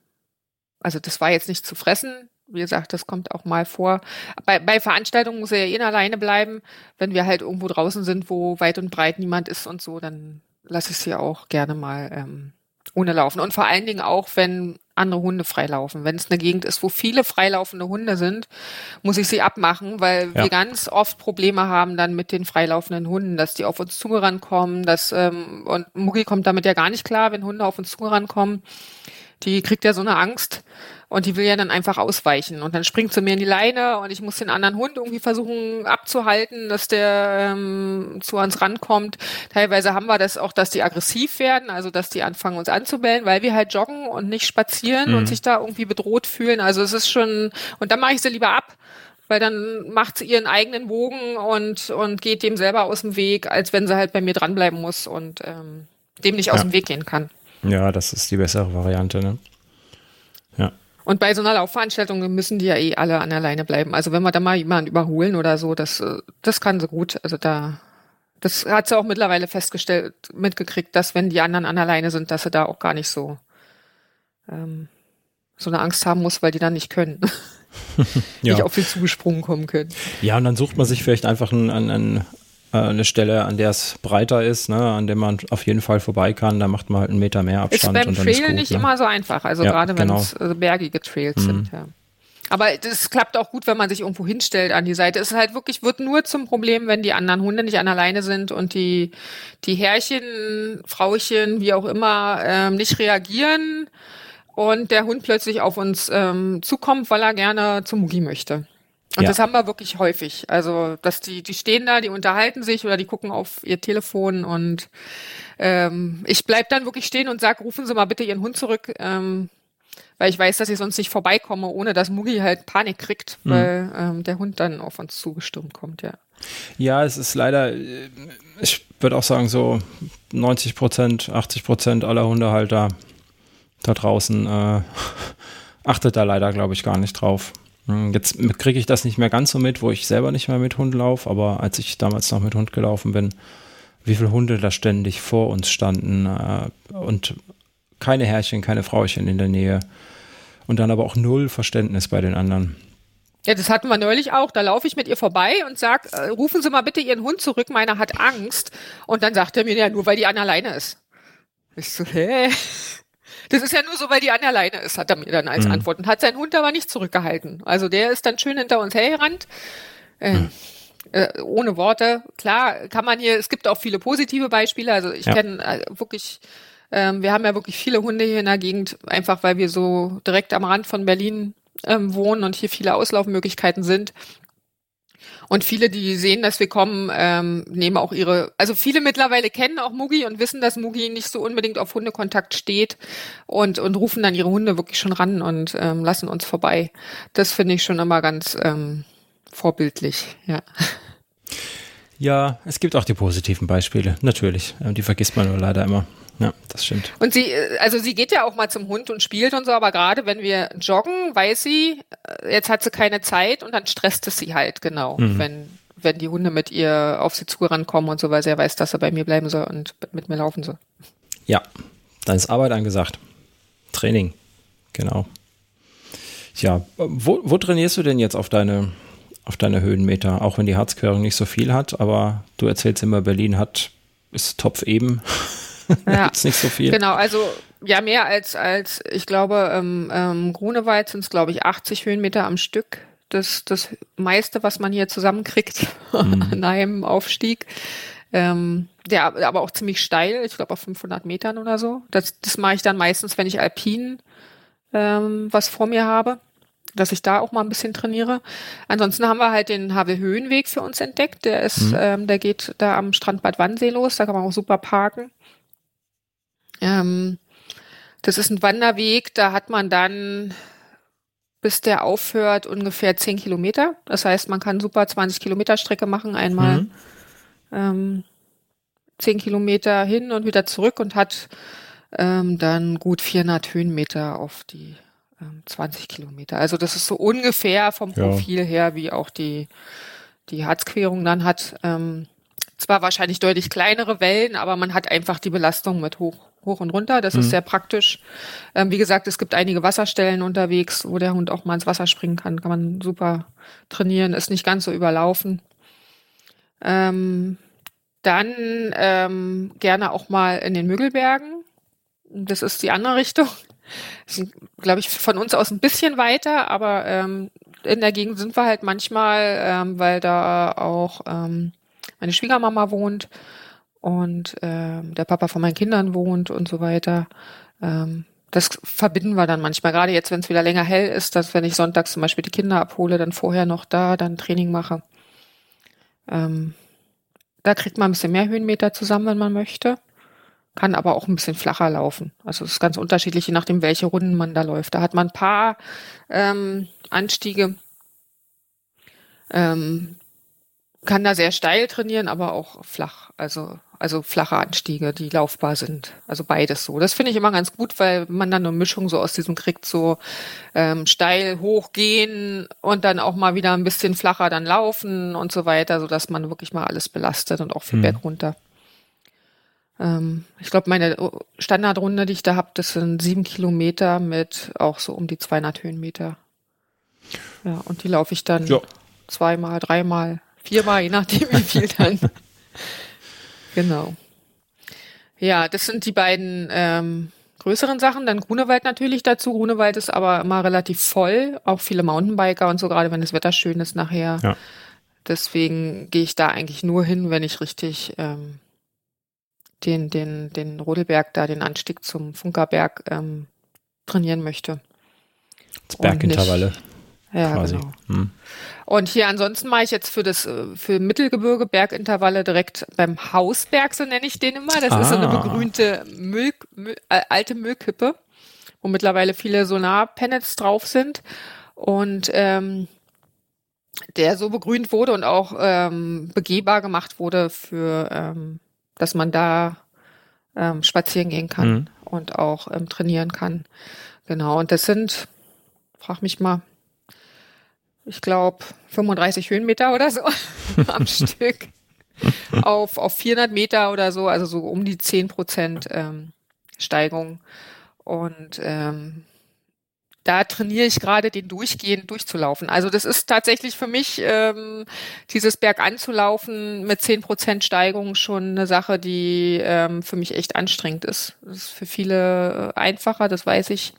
also das war jetzt nicht zu fressen, wie gesagt, das kommt auch mal vor. Bei, bei Veranstaltungen muss er ja eh alleine bleiben. Wenn wir halt irgendwo draußen sind, wo weit und breit niemand ist und so, dann lasse ich sie auch gerne mal ähm, ohne laufen. Und vor allen Dingen auch, wenn andere Hunde freilaufen. Wenn es eine Gegend ist, wo viele freilaufende Hunde sind, muss ich sie abmachen, weil ja. wir ganz oft Probleme haben dann mit den freilaufenden Hunden, dass die auf uns zugerannt kommen, dass ähm, und Mucki kommt damit ja gar nicht klar, wenn Hunde auf uns zugerannt kommen. Die kriegt ja so eine Angst und die will ja dann einfach ausweichen. Und dann springt sie mir in die Leine und ich muss den anderen Hund irgendwie versuchen abzuhalten, dass der ähm, zu uns rankommt. Teilweise haben wir das auch, dass die aggressiv werden, also dass die anfangen uns anzubellen, weil wir halt joggen und nicht spazieren mhm. und sich da irgendwie bedroht fühlen. Also es ist schon, und dann mache ich sie lieber ab weil dann macht sie ihren eigenen Bogen und, und geht dem selber aus dem Weg, als wenn sie halt bei mir dranbleiben muss und ähm, dem nicht aus ja. dem Weg gehen kann. Ja, das ist die bessere Variante, ne? Ja. Und bei so einer Laufveranstaltung müssen die ja eh alle an der Leine bleiben. Also wenn wir da mal jemanden überholen oder so, das, äh, das kann sie gut. Also da, das hat sie auch mittlerweile festgestellt, mitgekriegt, dass wenn die anderen an der Leine sind, dass sie da auch gar nicht so, ähm, so eine Angst haben muss, weil die dann nicht können. ja. nicht auf sie zugesprungen kommen können. Ja, und dann sucht man sich vielleicht einfach einen, einen eine Stelle, an der es breiter ist, ne, an der man auf jeden Fall vorbei kann. Da macht man halt einen Meter mehr Abstand. Ist beim und dann Trail gut, nicht ne? immer so einfach, also ja, gerade wenn genau. es äh, bergige Trails mhm. sind. Ja. Aber das klappt auch gut, wenn man sich irgendwo hinstellt an die Seite. Es ist halt wirklich, wird nur zum Problem, wenn die anderen Hunde nicht an alleine sind und die, die Herrchen, Frauchen, wie auch immer, ähm, nicht reagieren und der Hund plötzlich auf uns ähm, zukommt, weil er gerne zum Mugi möchte. Und ja. das haben wir wirklich häufig. Also, dass die, die stehen da, die unterhalten sich oder die gucken auf ihr Telefon und ähm, ich bleib dann wirklich stehen und sag, rufen Sie mal bitte Ihren Hund zurück, ähm, weil ich weiß, dass ich sonst nicht vorbeikomme, ohne dass Mugi halt Panik kriegt, mhm. weil ähm, der Hund dann auf uns zugestürmt kommt, ja. Ja, es ist leider, ich würde auch sagen, so 90 Prozent, 80 Prozent aller Hundehalter da draußen äh, achtet da leider, glaube ich, gar nicht drauf. Hm, jetzt kriege ich das nicht mehr ganz so mit, wo ich selber nicht mehr mit Hund laufe, aber als ich damals noch mit Hund gelaufen bin, wie viele Hunde da ständig vor uns standen äh, und keine Herrchen, keine Frauchen in der Nähe und dann aber auch null Verständnis bei den anderen. Ja, das hatten wir neulich auch. Da laufe ich mit ihr vorbei und sag, äh, rufen Sie mal bitte Ihren Hund zurück, meiner hat Angst. Und dann sagt er mir, ja, nur weil die Anna alleine ist. Ich so, hä? Das ist ja nur so, weil die an der Leine ist, hat er mir dann als mhm. Antwort. Und hat seinen Hund aber nicht zurückgehalten. Also der ist dann schön hinter uns hergerannt. Äh, mhm. äh, ohne Worte. Klar, kann man hier, es gibt auch viele positive Beispiele. Also ich ja. kenne äh, wirklich, ähm, wir haben ja wirklich viele Hunde hier in der Gegend, einfach weil wir so direkt am Rand von Berlin ähm, wohnen und hier viele Auslaufmöglichkeiten sind. Und viele, die sehen, dass wir kommen, ähm, nehmen auch ihre, also viele mittlerweile kennen auch Mugi und wissen, dass Mugi nicht so unbedingt auf Hundekontakt steht und, und rufen dann ihre Hunde wirklich schon ran und ähm, lassen uns vorbei. Das finde ich schon immer ganz ähm, vorbildlich, ja. Ja, es gibt auch die positiven Beispiele, natürlich. Die vergisst man nur leider immer. Ja, das stimmt. Und sie, äh, also sie geht ja auch mal zum Hund und spielt und so, aber gerade wenn wir joggen, weiß sie, äh, jetzt hat sie keine Zeit und dann stresst es sie halt, genau, mhm. wenn, wenn die Hunde mit ihr auf sie zugerannt kommen und so, weil sie ja weiß, dass sie bei mir bleiben soll und mit mir laufen soll. Ja, dann ist Arbeit angesagt. Training, genau. Ja, wo, wo trainierst du denn jetzt auf deine, auf deine Höhenmeter? Auch wenn die Harzquerung nicht so viel hat, aber du erzählst immer, Berlin hat, ist Topf eben. da gibt's nicht so viel. Genau, also ja, mehr als, als ich glaube, ähm, ähm, Grunewald sind es, glaube ich, 80 Höhenmeter am Stück. Das, das meiste, was man hier zusammenkriegt mhm. an einem Aufstieg. Ähm, der aber auch ziemlich steil, ich glaube auf 500 Metern oder so. Das, das mache ich dann meistens, wenn ich alpin ähm, was vor mir habe, dass ich da auch mal ein bisschen trainiere. Ansonsten haben wir halt den Havel Höhenweg für uns entdeckt. Der ist, mhm. ähm, der geht da am Strand Bad Wannsee los. Da kann man auch super parken. Ähm, das ist ein Wanderweg, da hat man dann, bis der aufhört, ungefähr 10 Kilometer. Das heißt, man kann super 20 Kilometer Strecke machen, einmal mhm. ähm, 10 Kilometer hin und wieder zurück und hat ähm, dann gut 400 Höhenmeter auf die ähm, 20 Kilometer. Also das ist so ungefähr vom Profil ja. her, wie auch die, die Harzquerung dann hat. Ähm, zwar wahrscheinlich deutlich kleinere Wellen, aber man hat einfach die Belastung mit hoch, hoch und runter. Das mhm. ist sehr praktisch. Ähm, wie gesagt, es gibt einige Wasserstellen unterwegs, wo der Hund auch mal ins Wasser springen kann. Kann man super trainieren, ist nicht ganz so überlaufen. Ähm, dann ähm, gerne auch mal in den Müggelbergen. Das ist die andere Richtung. Glaube ich, von uns aus ein bisschen weiter, aber ähm, in der Gegend sind wir halt manchmal, ähm, weil da auch ähm, meine Schwiegermama wohnt und ähm, der Papa von meinen Kindern wohnt und so weiter. Ähm, das verbinden wir dann manchmal, gerade jetzt, wenn es wieder länger hell ist, dass wenn ich sonntags zum Beispiel die Kinder abhole, dann vorher noch da dann Training mache. Ähm, da kriegt man ein bisschen mehr Höhenmeter zusammen, wenn man möchte. Kann aber auch ein bisschen flacher laufen. Also es ist ganz unterschiedlich, je nachdem, welche Runden man da läuft. Da hat man ein paar ähm, Anstiege, ähm, kann da sehr steil trainieren, aber auch flach. Also, also flache Anstiege, die laufbar sind. Also beides so. Das finde ich immer ganz gut, weil man dann eine Mischung so aus diesem kriegt, so ähm, steil hochgehen und dann auch mal wieder ein bisschen flacher dann laufen und so weiter, so dass man wirklich mal alles belastet und auch viel mhm. Berg runter. Ähm, ich glaube, meine Standardrunde, die ich da habe, das sind sieben Kilometer mit auch so um die 200 Höhenmeter. Ja, und die laufe ich dann ja. zweimal, dreimal viermal, je nachdem wie viel dann. genau. Ja, das sind die beiden ähm, größeren Sachen. Dann Grunewald natürlich dazu. Grunewald ist aber immer relativ voll. Auch viele Mountainbiker und so, gerade wenn das Wetter schön ist nachher. Ja. Deswegen gehe ich da eigentlich nur hin, wenn ich richtig ähm, den, den, den Rodelberg da, den Anstieg zum Funkerberg ähm, trainieren möchte. Das Bergintervalle. Ja, quasi. genau. Hm. Und hier ansonsten mache ich jetzt für das äh, für Mittelgebirge Bergintervalle direkt beim Hausberg, so nenne ich den immer. Das ah. ist so eine ah. begrünte Müll, Müll, äh, alte Müllkippe, wo mittlerweile viele Solarpanels drauf sind. Und ähm, der so begrünt wurde und auch ähm, begehbar gemacht wurde für, ähm, dass man da ähm, spazieren gehen kann mhm. und auch ähm, trainieren kann. Genau. Und das sind, frag mich mal, ich glaube, 35 Höhenmeter oder so am Stück auf, auf 400 Meter oder so, also so um die 10 Prozent ähm, Steigung. Und ähm, da trainiere ich gerade, den durchgehend durchzulaufen. Also das ist tatsächlich für mich, ähm, dieses Berg anzulaufen mit 10 Prozent Steigung schon eine Sache, die ähm, für mich echt anstrengend ist. Das ist für viele äh, einfacher, das weiß ich.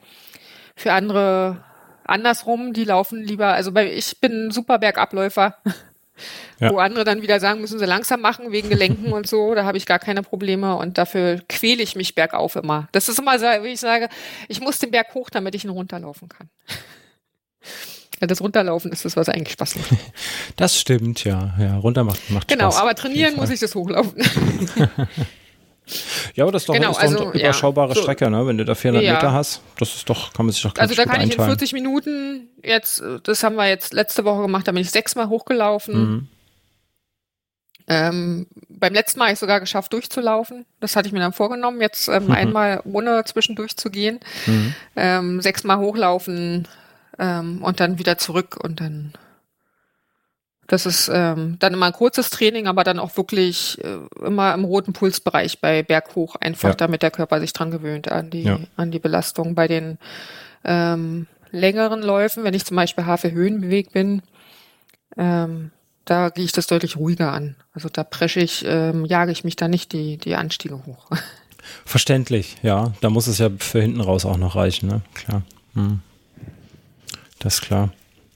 Für andere andersrum, die laufen lieber, also bei, ich bin ein super Bergabläufer. Ja. Wo andere dann wieder sagen, müssen sie langsam machen wegen Gelenken und so, da habe ich gar keine Probleme und dafür quäle ich mich bergauf immer. Das ist immer so, wie ich sage, ich muss den Berg hoch, damit ich ihn runterlaufen kann. Das Runterlaufen ist das, was eigentlich Spaß macht. Das stimmt, ja. Ja, runter macht, macht genau, Spaß. Genau, aber trainieren muss ich das hochlaufen. Ja, aber das ist doch, genau, ist doch also, eine überschaubare ja, Strecke, ne? Wenn du da 400 ja. Meter hast, das ist doch, kann man sich doch ganz Also da kann ich in 40 Minuten jetzt, das haben wir jetzt letzte Woche gemacht, da bin ich sechsmal hochgelaufen. Mhm. Ähm, beim letzten Mal habe ich sogar geschafft, durchzulaufen. Das hatte ich mir dann vorgenommen, jetzt ähm, mhm. einmal ohne zwischendurch zu gehen. Mhm. Ähm, sechsmal hochlaufen ähm, und dann wieder zurück und dann das ist ähm, dann immer ein kurzes Training, aber dann auch wirklich äh, immer im roten Pulsbereich bei Berghoch, einfach ja. damit der Körper sich dran gewöhnt an die, ja. an die Belastung. Bei den ähm, längeren Läufen, wenn ich zum Beispiel Hafe Höhenbeweg bin, ähm, da gehe ich das deutlich ruhiger an. Also da presche ich, ähm, jage ich mich da nicht die, die Anstiege hoch. Verständlich, ja. Da muss es ja für hinten raus auch noch reichen, ne? Klar. Hm. Das ist klar.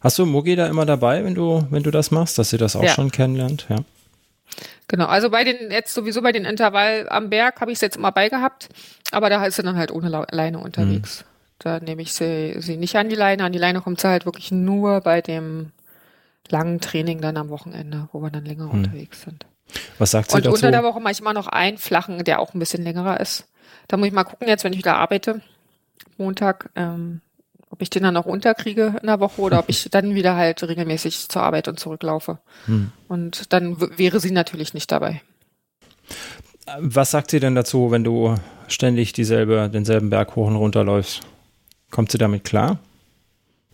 Hast du Mugi da immer dabei, wenn du, wenn du das machst, dass sie das auch ja. schon kennenlernt? Ja. Genau, also bei den, jetzt sowieso bei den Intervall am Berg habe ich es jetzt immer beigehabt, aber da ist sie dann halt ohne Leine unterwegs. Mhm. Da nehme ich sie, sie nicht an die Leine. An die Leine kommt sie halt wirklich nur bei dem langen Training dann am Wochenende, wo wir dann länger mhm. unterwegs sind. Was sagt sie Und dazu? unter der Woche mache ich immer noch einen flachen, der auch ein bisschen längerer ist. Da muss ich mal gucken, jetzt, wenn ich wieder arbeite, Montag, ähm, ob ich den dann auch unterkriege in der Woche oder ob ich dann wieder halt regelmäßig zur Arbeit und zurücklaufe. Hm. Und dann wäre sie natürlich nicht dabei. Was sagt sie denn dazu, wenn du ständig dieselbe, denselben Berg hoch und runter läufst? Kommt sie damit klar?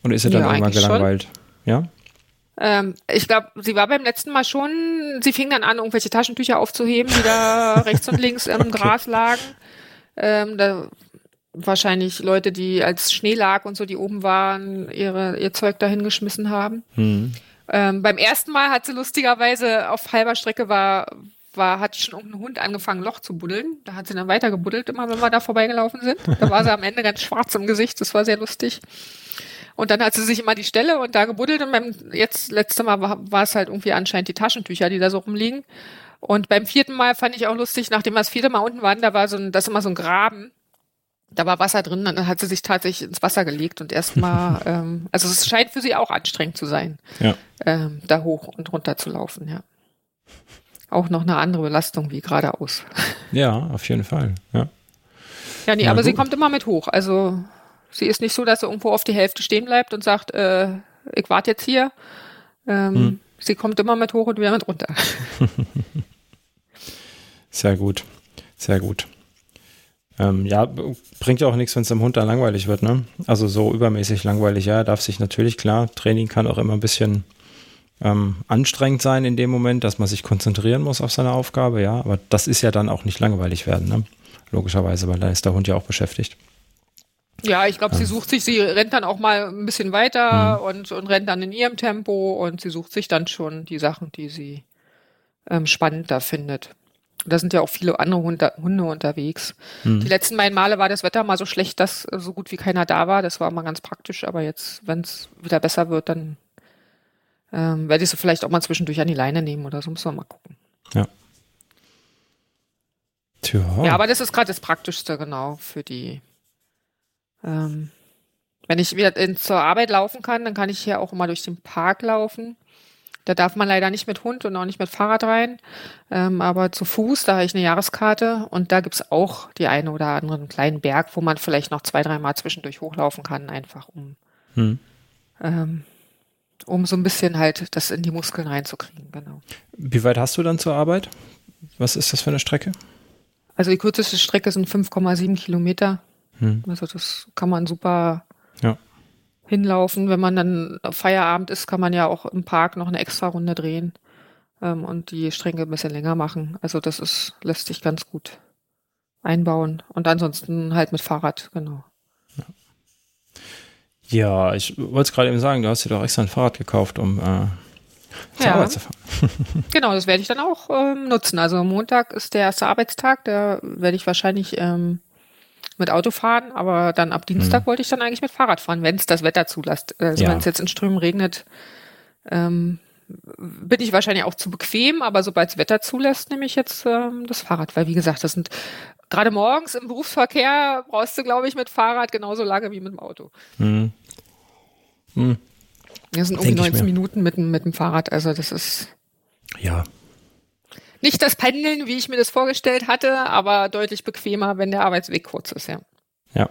Und ist sie dann ja, irgendwann gelangweilt? Schon. Ja? Ähm, ich glaube, sie war beim letzten Mal schon, sie fing dann an, irgendwelche Taschentücher aufzuheben, die da rechts und links im okay. Gras lagen. Ähm, da wahrscheinlich Leute, die als Schnee lag und so, die oben waren, ihre, ihr Zeug dahin geschmissen haben. Mhm. Ähm, beim ersten Mal hat sie lustigerweise auf halber Strecke war, war, hat schon irgendein Hund angefangen, Loch zu buddeln. Da hat sie dann weiter gebuddelt, immer wenn wir da vorbeigelaufen sind. Da war sie am Ende ganz schwarz im Gesicht. Das war sehr lustig. Und dann hat sie sich immer die Stelle und da gebuddelt und beim jetzt letzte Mal war, war es halt irgendwie anscheinend die Taschentücher, die da so rumliegen. Und beim vierten Mal fand ich auch lustig, nachdem wir das vierte Mal unten waren, da war so ein, das ist immer so ein Graben da war Wasser drin, dann hat sie sich tatsächlich ins Wasser gelegt und erstmal, ähm, also es scheint für sie auch anstrengend zu sein, ja. ähm, da hoch und runter zu laufen, ja. Auch noch eine andere Belastung wie geradeaus. Ja, auf jeden Fall, ja. Ja, nee, Na, aber gut. sie kommt immer mit hoch. Also sie ist nicht so, dass sie irgendwo auf die Hälfte stehen bleibt und sagt, äh, ich warte jetzt hier. Ähm, hm. Sie kommt immer mit hoch und wieder mit runter. Sehr gut, sehr gut. Ähm, ja, bringt ja auch nichts, wenn es dem Hund dann langweilig wird, ne? Also so übermäßig langweilig, ja, darf sich natürlich klar, Training kann auch immer ein bisschen ähm, anstrengend sein in dem Moment, dass man sich konzentrieren muss auf seine Aufgabe, ja, aber das ist ja dann auch nicht langweilig werden, ne? Logischerweise, weil da ist der Hund ja auch beschäftigt. Ja, ich glaube, sie sucht sich, sie rennt dann auch mal ein bisschen weiter mhm. und, und rennt dann in ihrem Tempo und sie sucht sich dann schon die Sachen, die sie ähm, spannender findet. Da sind ja auch viele andere Hunde, Hunde unterwegs. Mhm. Die letzten beiden Male war das Wetter mal so schlecht, dass so gut wie keiner da war. Das war mal ganz praktisch. Aber jetzt, wenn es wieder besser wird, dann ähm, werde ich sie vielleicht auch mal zwischendurch an die Leine nehmen oder so. Müssen wir mal gucken. Ja. Tja. Ja, aber das ist gerade das Praktischste, genau, für die. Ähm, wenn ich wieder in, zur Arbeit laufen kann, dann kann ich hier auch immer durch den Park laufen. Da darf man leider nicht mit Hund und auch nicht mit Fahrrad rein. Ähm, aber zu Fuß, da habe ich eine Jahreskarte und da gibt es auch die eine oder anderen kleinen Berg, wo man vielleicht noch zwei, dreimal zwischendurch hochlaufen kann, einfach um, hm. ähm, um so ein bisschen halt das in die Muskeln reinzukriegen, genau. Wie weit hast du dann zur Arbeit? Was ist das für eine Strecke? Also die kürzeste Strecke sind 5,7 Kilometer. Hm. Also das kann man super ja hinlaufen. Wenn man dann Feierabend ist, kann man ja auch im Park noch eine extra Runde drehen ähm, und die Strecke ein bisschen länger machen. Also das ist, lässt sich ganz gut einbauen. Und ansonsten halt mit Fahrrad, genau. Ja, ja ich wollte es gerade eben sagen, du hast dir doch extra ein Fahrrad gekauft, um äh, zur ja. Arbeit zu fahren. genau, das werde ich dann auch ähm, nutzen. Also Montag ist der erste Arbeitstag, da werde ich wahrscheinlich ähm, mit Auto fahren, aber dann ab Dienstag mhm. wollte ich dann eigentlich mit Fahrrad fahren, wenn es das Wetter zulässt. Also ja. wenn es jetzt in Strömen regnet, ähm, bin ich wahrscheinlich auch zu bequem, aber sobald das Wetter zulässt, nehme ich jetzt ähm, das Fahrrad, weil wie gesagt, das sind gerade morgens im Berufsverkehr brauchst du, glaube ich, mit Fahrrad genauso lange wie mit dem Auto. Mhm. Mhm. Das sind irgendwie 19 Minuten mit, mit dem Fahrrad, also das ist. Ja, nicht das Pendeln, wie ich mir das vorgestellt hatte, aber deutlich bequemer, wenn der Arbeitsweg kurz ist, ja. Ja.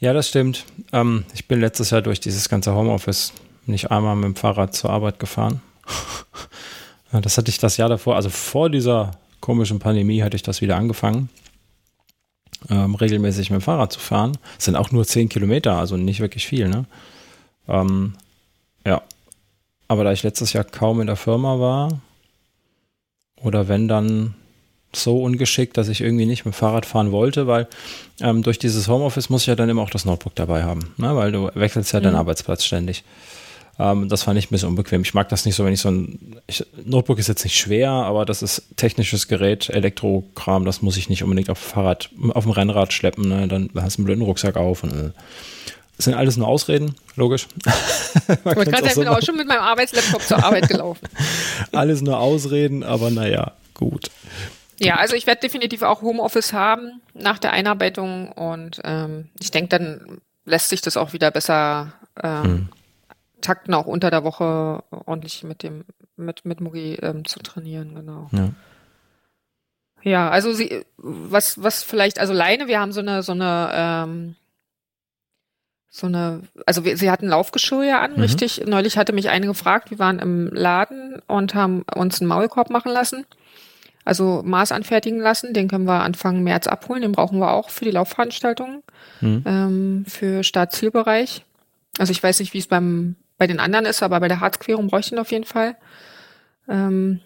Ja, das stimmt. Ähm, ich bin letztes Jahr durch dieses ganze Homeoffice nicht einmal mit dem Fahrrad zur Arbeit gefahren. das hatte ich das Jahr davor, also vor dieser komischen Pandemie hatte ich das wieder angefangen, ähm, regelmäßig mit dem Fahrrad zu fahren. Das sind auch nur 10 Kilometer, also nicht wirklich viel, ne? Ähm, ja. Aber da ich letztes Jahr kaum in der Firma war, oder wenn dann so ungeschickt, dass ich irgendwie nicht mit dem Fahrrad fahren wollte, weil ähm, durch dieses Homeoffice muss ich ja dann immer auch das Notebook dabei haben, ne? weil du wechselst ja mhm. deinen Arbeitsplatz ständig. Ähm, das fand ich ein bisschen unbequem. Ich mag das nicht so, wenn ich so ein ich, Notebook ist jetzt nicht schwer, aber das ist technisches Gerät, Elektrokram, das muss ich nicht unbedingt auf dem Fahrrad, auf dem Rennrad schleppen. Ne? Dann hast du einen blöden Rucksack auf und äh, das sind alles nur Ausreden, logisch. ich wollte gerade sagen, ich bin auch schon mit meinem Arbeitslaptop zur Arbeit gelaufen. alles nur Ausreden, aber naja, gut. Ja, also ich werde definitiv auch Homeoffice haben nach der Einarbeitung und ähm, ich denke, dann lässt sich das auch wieder besser ähm, hm. takten, auch unter der Woche ordentlich mit dem mit mit Mugi ähm, zu trainieren, genau. Ja. Ja, also sie, was, was vielleicht, also Leine, wir haben so eine, so eine, ähm, so eine, also wir, sie hatten Laufgeschirr ja an, mhm. richtig. Neulich hatte mich eine gefragt, wir waren im Laden und haben uns einen Maulkorb machen lassen. Also Maß anfertigen lassen, den können wir Anfang März abholen, den brauchen wir auch für die Laufveranstaltungen, mhm. ähm, für Startzielbereich. Also ich weiß nicht, wie es beim, bei den anderen ist, aber bei der Harzquerung bräuchte ich ihn auf jeden Fall. Ähm,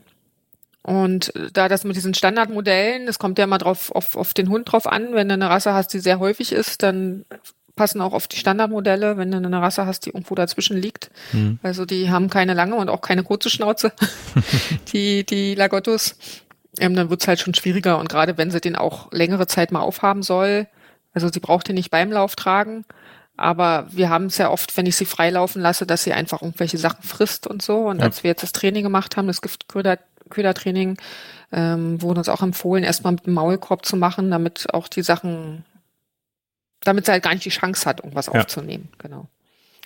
und da das mit diesen Standardmodellen, das kommt ja immer drauf, auf, auf den Hund drauf an. Wenn du eine Rasse hast, die sehr häufig ist, dann passen auch auf die Standardmodelle, wenn du eine Rasse hast, die irgendwo dazwischen liegt. Mhm. Also die haben keine lange und auch keine kurze Schnauze, die, die Lagottos. Ähm, dann wird's halt schon schwieriger und gerade wenn sie den auch längere Zeit mal aufhaben soll, also sie braucht den nicht beim Lauf tragen, aber wir haben es ja oft, wenn ich sie freilaufen lasse, dass sie einfach irgendwelche Sachen frisst und so. Und ja. als wir jetzt das Training gemacht haben, das Giftköder Ködertraining ähm, wurde uns auch empfohlen, erstmal mit dem Maulkorb zu machen, damit auch die Sachen, damit sie halt gar nicht die Chance hat, irgendwas ja. aufzunehmen. Genau.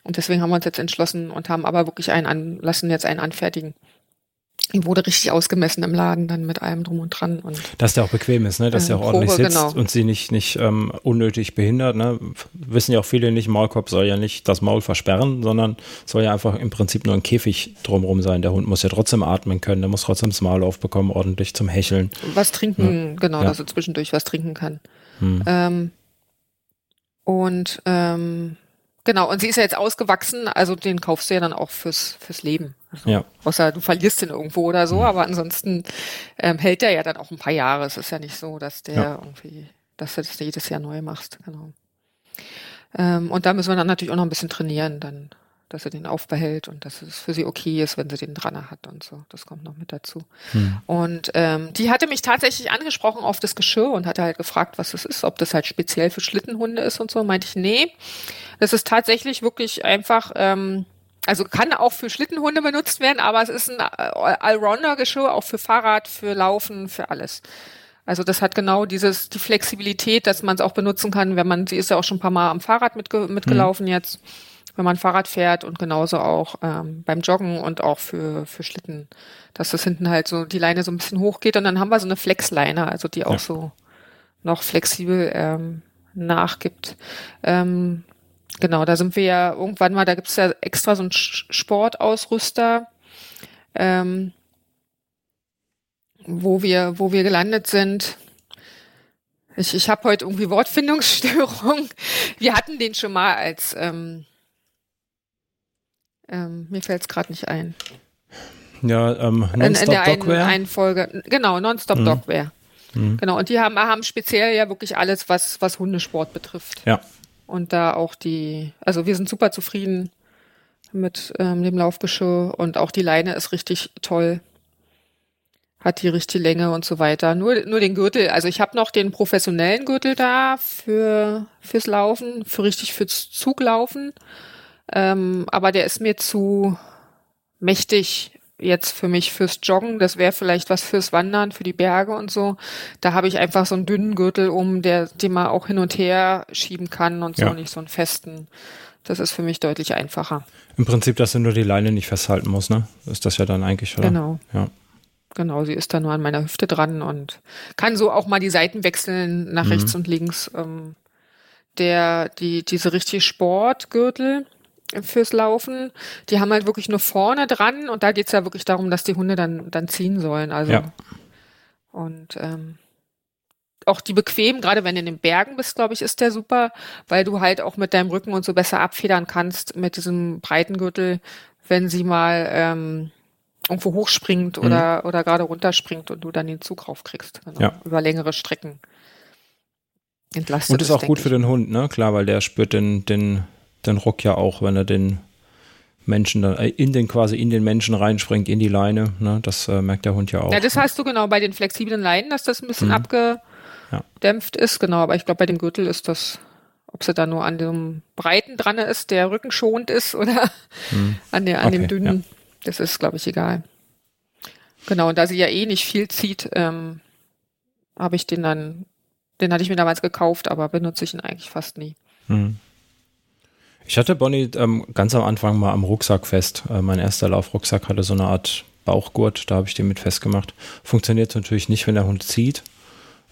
Und deswegen haben wir uns jetzt entschlossen und haben aber wirklich einen an, lassen jetzt einen anfertigen. Die wurde richtig ausgemessen im Laden, dann mit allem drum und dran. Und, Dass der auch bequem ist, ne? dass der auch Probe, ordentlich sitzt genau. und sie nicht, nicht ähm, unnötig behindert. Ne? Wissen ja auch viele nicht, Maulkorb soll ja nicht das Maul versperren, sondern soll ja einfach im Prinzip nur ein Käfig drumherum sein. Der Hund muss ja trotzdem atmen können, der muss trotzdem das Maul aufbekommen, ordentlich zum Hecheln. Was trinken, ja. genau, ja. dass er zwischendurch was trinken kann. Hm. Ähm, und ähm, Genau, und sie ist ja jetzt ausgewachsen, also den kaufst du ja dann auch fürs, fürs Leben. Also, ja. Außer du verlierst den irgendwo oder so, mhm. aber ansonsten ähm, hält der ja dann auch ein paar Jahre. Es ist ja nicht so, dass der ja. irgendwie, dass du das jedes Jahr neu machst, genau. Ähm, und da müssen wir dann natürlich auch noch ein bisschen trainieren, dann dass er den aufbehält und dass es für sie okay ist, wenn sie den dran hat und so. Das kommt noch mit dazu. Hm. Und ähm, die hatte mich tatsächlich angesprochen auf das Geschirr und hatte halt gefragt, was das ist, ob das halt speziell für Schlittenhunde ist und so. Meinte ich, nee, das ist tatsächlich wirklich einfach, ähm, also kann auch für Schlittenhunde benutzt werden, aber es ist ein Allrounder-Geschirr, auch für Fahrrad, für Laufen, für alles. Also das hat genau dieses, die Flexibilität, dass man es auch benutzen kann, wenn man, sie ist ja auch schon ein paar Mal am Fahrrad mitge mitgelaufen hm. jetzt wenn man Fahrrad fährt und genauso auch ähm, beim Joggen und auch für, für Schlitten, dass das hinten halt so die Leine so ein bisschen hochgeht und dann haben wir so eine Flexleine, also die auch ja. so noch flexibel ähm, nachgibt. Ähm, genau, da sind wir ja irgendwann mal, da gibt's ja extra so einen Sportausrüster, ähm, wo wir, wo wir gelandet sind. Ich, ich habe heute irgendwie Wortfindungsstörung. Wir hatten den schon mal als ähm, ähm, mir fällt es gerade nicht ein. Ja, ähm, Nonstop in, in der Dogware. Einen, einen Folge, genau, Nonstop mhm. Dogware. Mhm. Genau, und die haben, haben speziell ja wirklich alles, was, was Hundesport betrifft. Ja. Und da auch die, also wir sind super zufrieden mit ähm, dem Laufgeschirr und auch die Leine ist richtig toll. Hat die richtige Länge und so weiter. Nur, nur den Gürtel. Also ich habe noch den professionellen Gürtel da für fürs Laufen, für richtig fürs Zuglaufen. Ähm, aber der ist mir zu mächtig jetzt für mich fürs Joggen. Das wäre vielleicht was fürs Wandern, für die Berge und so. Da habe ich einfach so einen dünnen Gürtel um, der, den man auch hin und her schieben kann und so, ja. nicht so einen festen. Das ist für mich deutlich einfacher. Im Prinzip, dass du nur die Leine nicht festhalten musst, ne? Ist das ja dann eigentlich, oder? Genau. Ja. Genau, sie ist da nur an meiner Hüfte dran und kann so auch mal die Seiten wechseln nach mhm. rechts und links. Ähm, der, die, diese richtige Sportgürtel, fürs Laufen. Die haben halt wirklich nur vorne dran und da geht's ja wirklich darum, dass die Hunde dann, dann ziehen sollen. Also ja. und ähm, auch die bequem, gerade wenn du in den Bergen bist, glaube ich, ist der super, weil du halt auch mit deinem Rücken und so besser abfedern kannst mit diesem breiten Gürtel, wenn sie mal ähm, irgendwo hochspringt mhm. oder, oder gerade runterspringt und du dann den Zug raufkriegst. Genau, ja. Über längere Strecken. Entlastet und ist auch gut für den Hund, ne? Klar, weil der spürt den, den den Rock ja auch, wenn er den Menschen dann äh, in den quasi in den Menschen reinspringt, in die Leine. Ne? Das äh, merkt der Hund ja auch. Ja, das hast du genau bei den flexiblen Leinen, dass das ein bisschen mhm. abgedämpft ja. ist, genau. Aber ich glaube, bei dem Gürtel ist das, ob sie da nur an dem breiten dran ist, der rückenschonend ist oder mhm. an, der, an okay, dem dünnen, ja. das ist, glaube ich, egal. Genau, und da sie ja eh nicht viel zieht, ähm, habe ich den dann, den hatte ich mir damals gekauft, aber benutze ich ihn eigentlich fast nie. Mhm. Ich hatte Bonnie ähm, ganz am Anfang mal am Rucksack fest. Äh, mein erster Laufrucksack hatte so eine Art Bauchgurt, da habe ich den mit festgemacht. Funktioniert natürlich nicht, wenn der Hund zieht.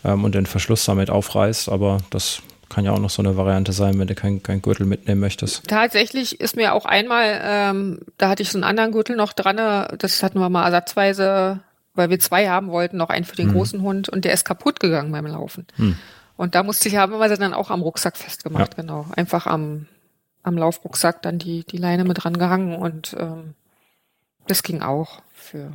ähm, und den Verschluss damit aufreißt. Aber das kann ja auch noch so eine Variante sein, wenn du keinen kein Gürtel mitnehmen möchtest. Tatsächlich ist mir auch einmal, ähm, da hatte ich so einen anderen Gürtel noch dran, das hatten wir mal ersatzweise, weil wir zwei haben wollten, noch einen für den hm. großen Hund und der ist kaputt gegangen beim Laufen. Hm. Und da musste ich, haben wir sie dann auch am Rucksack festgemacht, ja. genau. Einfach am, am Laufrucksack dann die, die Leine mit dran gehangen und ähm, das ging auch für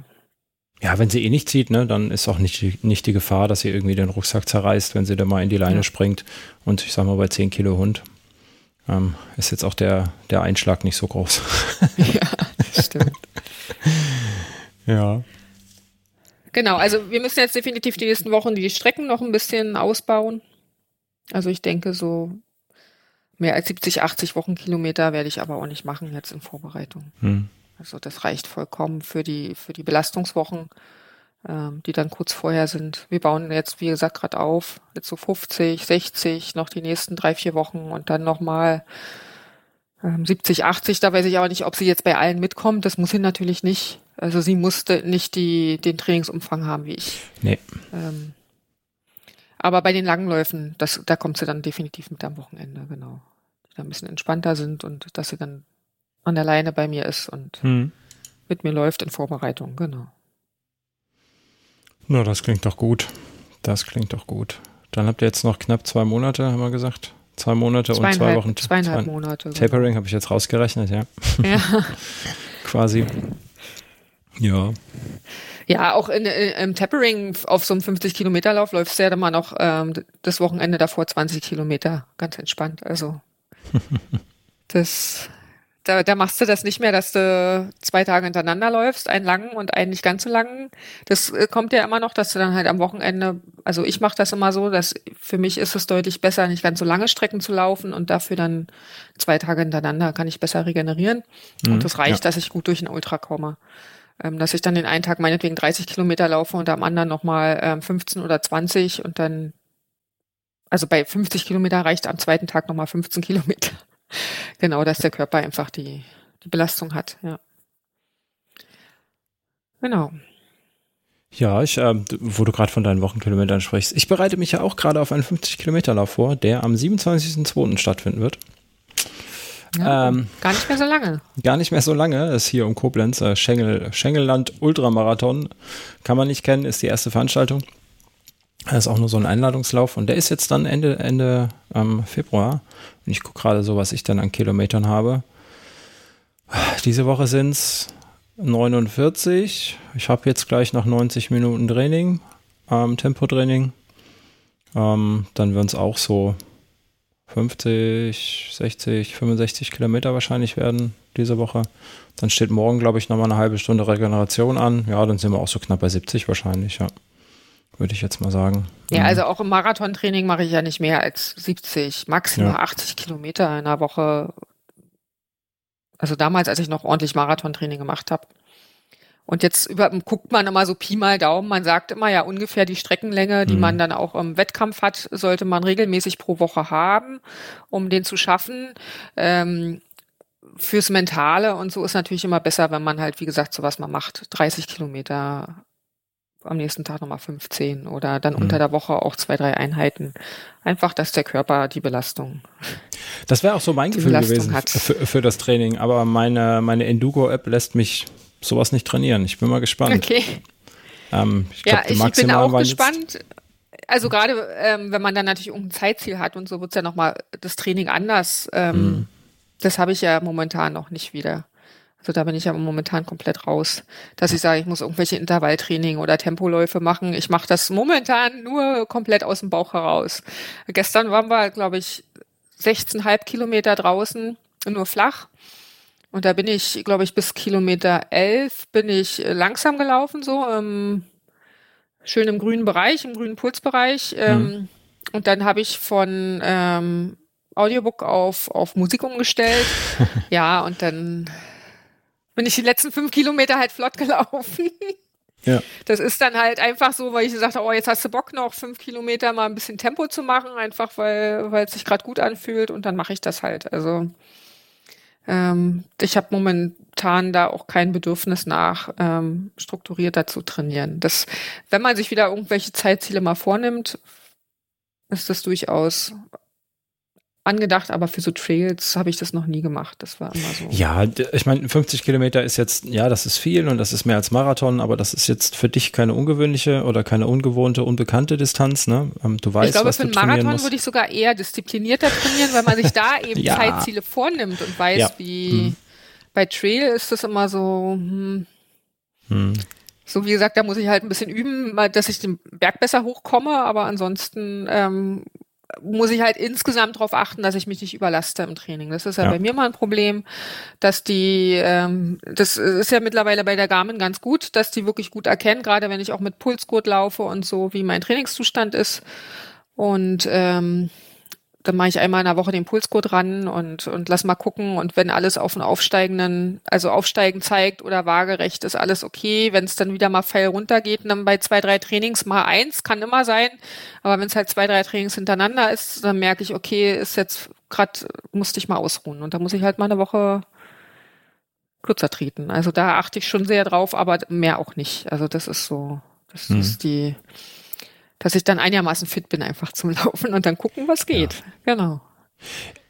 ja, wenn sie eh nicht zieht, ne, dann ist auch nicht, nicht die Gefahr, dass sie irgendwie den Rucksack zerreißt, wenn sie da mal in die Leine ja. springt. Und ich sag mal, bei 10 Kilo Hund ähm, ist jetzt auch der, der Einschlag nicht so groß. ja, das stimmt. ja. Genau, also wir müssen jetzt definitiv die nächsten Wochen die Strecken noch ein bisschen ausbauen. Also ich denke, so mehr als 70, 80 Wochenkilometer werde ich aber auch nicht machen jetzt in Vorbereitung. Hm. Also das reicht vollkommen für die, für die Belastungswochen, ähm, die dann kurz vorher sind. Wir bauen jetzt, wie gesagt, gerade auf, jetzt so 50, 60, noch die nächsten drei, vier Wochen und dann nochmal ähm, 70, 80. Da weiß ich aber nicht, ob sie jetzt bei allen mitkommt. Das muss sie natürlich nicht. Also sie musste nicht die, den Trainingsumfang haben wie ich. Nee. Ähm, aber bei den langen Läufen, das, da kommt sie dann definitiv mit am Wochenende, genau. Die da ein bisschen entspannter sind und dass sie dann an der Leine bei mir ist und hm. mit mir läuft in Vorbereitung, genau. Na, das klingt doch gut. Das klingt doch gut. Dann habt ihr jetzt noch knapp zwei Monate, haben wir gesagt. Zwei Monate und zwei Wochen. Zweieinhalb zwei, Monate. Genau. Tapering genau. habe ich jetzt rausgerechnet, ja. Ja. Quasi. Ja. Ja, auch in, in, im Tapering auf so einem 50 Kilometer Lauf läufst du ja dann mal noch ähm, das Wochenende davor 20 Kilometer ganz entspannt. Also das da, da machst du das nicht mehr, dass du zwei Tage hintereinander läufst, einen langen und einen nicht ganz so langen. Das äh, kommt ja immer noch, dass du dann halt am Wochenende, also ich mache das immer so, dass für mich ist es deutlich besser, nicht ganz so lange Strecken zu laufen und dafür dann zwei Tage hintereinander kann ich besser regenerieren. Mhm, und das reicht, ja. dass ich gut durch den Ultra komme. Ähm, dass ich dann den einen Tag meinetwegen 30 Kilometer laufe und am anderen nochmal ähm, 15 oder 20 und dann, also bei 50 Kilometer reicht am zweiten Tag nochmal 15 Kilometer. Genau, dass der Körper einfach die, die Belastung hat, ja. Genau. Ja, ich, äh, wo du gerade von deinen Wochenkilometern sprichst. Ich bereite mich ja auch gerade auf einen 50-Kilometer-Lauf vor, der am 27.02. stattfinden wird. Ja, ähm, gar nicht mehr so lange. Gar nicht mehr so lange. Ist hier um Koblenz, äh, Schengel, Schengelland Ultramarathon. Kann man nicht kennen, ist die erste Veranstaltung. Das ist auch nur so ein Einladungslauf und der ist jetzt dann Ende, Ende ähm, Februar. Und ich gucke gerade so, was ich dann an Kilometern habe. Diese Woche sind es 49. Ich habe jetzt gleich noch 90 Minuten Training, ähm, Tempotraining. Ähm, dann werden es auch so 50, 60, 65 Kilometer wahrscheinlich werden diese Woche. Dann steht morgen, glaube ich, nochmal eine halbe Stunde Regeneration an. Ja, dann sind wir auch so knapp bei 70 wahrscheinlich, ja würde ich jetzt mal sagen. Ja, mhm. also auch im Marathontraining mache ich ja nicht mehr als 70, maximal ja. 80 Kilometer in einer Woche. Also damals, als ich noch ordentlich Marathontraining gemacht habe. Und jetzt über, guckt man immer so Pi mal Daumen. Man sagt immer ja ungefähr die Streckenlänge, die mhm. man dann auch im Wettkampf hat, sollte man regelmäßig pro Woche haben, um den zu schaffen. Ähm, fürs Mentale und so ist natürlich immer besser, wenn man halt, wie gesagt, so was man macht. 30 Kilometer am nächsten Tag nochmal 15 oder dann mhm. unter der Woche auch zwei, drei Einheiten. Einfach, dass der Körper die Belastung. Das wäre auch so mein Gefühl gewesen für, für, das Training, aber meine, meine Enduro-App lässt mich sowas nicht trainieren. Ich bin mal gespannt. Okay. Ähm, ich glaub, ja, ich bin auch gespannt. Also gerade ähm, wenn man dann natürlich irgendein Zeitziel hat und so wird es ja nochmal das Training anders. Ähm, mhm. Das habe ich ja momentan noch nicht wieder. Also da bin ich ja momentan komplett raus, dass ich sage, ich muss irgendwelche Intervalltraining oder Tempoläufe machen. Ich mache das momentan nur komplett aus dem Bauch heraus. Gestern waren wir, glaube ich, 16,5 Kilometer draußen, nur flach. Und da bin ich, glaube ich, bis Kilometer 11 bin ich langsam gelaufen, so ähm, schön im grünen Bereich, im grünen Pulsbereich. Ähm, mhm. Und dann habe ich von ähm, Audiobook auf, auf Musik umgestellt. ja, und dann bin ich die letzten fünf Kilometer halt flott gelaufen. Ja. Das ist dann halt einfach so, weil ich gesagt habe, oh, jetzt hast du Bock noch fünf Kilometer mal ein bisschen Tempo zu machen, einfach weil weil es sich gerade gut anfühlt und dann mache ich das halt. Also ähm, ich habe momentan da auch kein Bedürfnis nach, ähm, strukturierter zu trainieren. Das, wenn man sich wieder irgendwelche Zeitziele mal vornimmt, ist das durchaus angedacht, aber für so Trails habe ich das noch nie gemacht. Das war immer so. Ja, ich meine, 50 Kilometer ist jetzt, ja, das ist viel und das ist mehr als Marathon, aber das ist jetzt für dich keine ungewöhnliche oder keine ungewohnte, unbekannte Distanz, ne? Ähm, du weißt, ich glaube, was für einen Marathon würde ich sogar eher disziplinierter trainieren, weil man sich da eben ja. Zeitziele vornimmt und weiß, ja. wie hm. bei Trail ist das immer so, hm, hm. So wie gesagt, da muss ich halt ein bisschen üben, dass ich den Berg besser hochkomme, aber ansonsten ähm, muss ich halt insgesamt darauf achten, dass ich mich nicht überlaste im Training. Das ist ja, ja, bei mir mal ein Problem, dass die, ähm, das ist ja mittlerweile bei der Garmin ganz gut, dass die wirklich gut erkennen, gerade wenn ich auch mit Pulsgurt laufe und so, wie mein Trainingszustand ist. Und ähm, dann mache ich einmal in der Woche den Pulscode ran und, und lass mal gucken. Und wenn alles auf einen aufsteigenden, also aufsteigen zeigt oder waagerecht, ist alles okay. Wenn es dann wieder mal feil runtergeht, dann bei zwei, drei Trainings mal eins, kann immer sein. Aber wenn es halt zwei, drei Trainings hintereinander ist, dann merke ich, okay, ist jetzt gerade, musste ich mal ausruhen. Und da muss ich halt mal eine Woche kürzer treten. Also da achte ich schon sehr drauf, aber mehr auch nicht. Also das ist so, das hm. ist die, dass ich dann einigermaßen fit bin, einfach zum Laufen und dann gucken, was geht. Ja. Genau.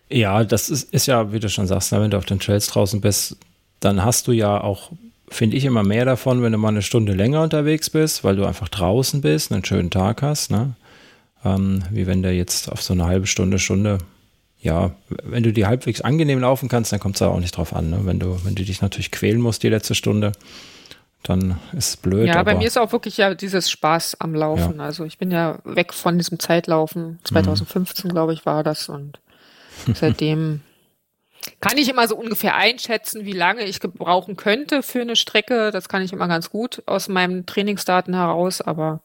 Ja, das ist, ist ja, wie du schon sagst, ne, wenn du auf den Trails draußen bist, dann hast du ja auch, finde ich, immer mehr davon, wenn du mal eine Stunde länger unterwegs bist, weil du einfach draußen bist, einen schönen Tag hast, ne? Ähm, wie wenn du jetzt auf so eine halbe Stunde, Stunde, ja, wenn du die halbwegs angenehm laufen kannst, dann kommt es da auch nicht drauf an, ne? Wenn du, wenn du dich natürlich quälen musst die letzte Stunde, dann ist es blöd. Ja, bei mir ist auch wirklich ja dieses Spaß am Laufen. Ja. Also ich bin ja weg von diesem Zeitlaufen. 2015, mhm. glaube ich, war das. Und seitdem kann ich immer so ungefähr einschätzen, wie lange ich gebrauchen könnte für eine Strecke. Das kann ich immer ganz gut aus meinen Trainingsdaten heraus, aber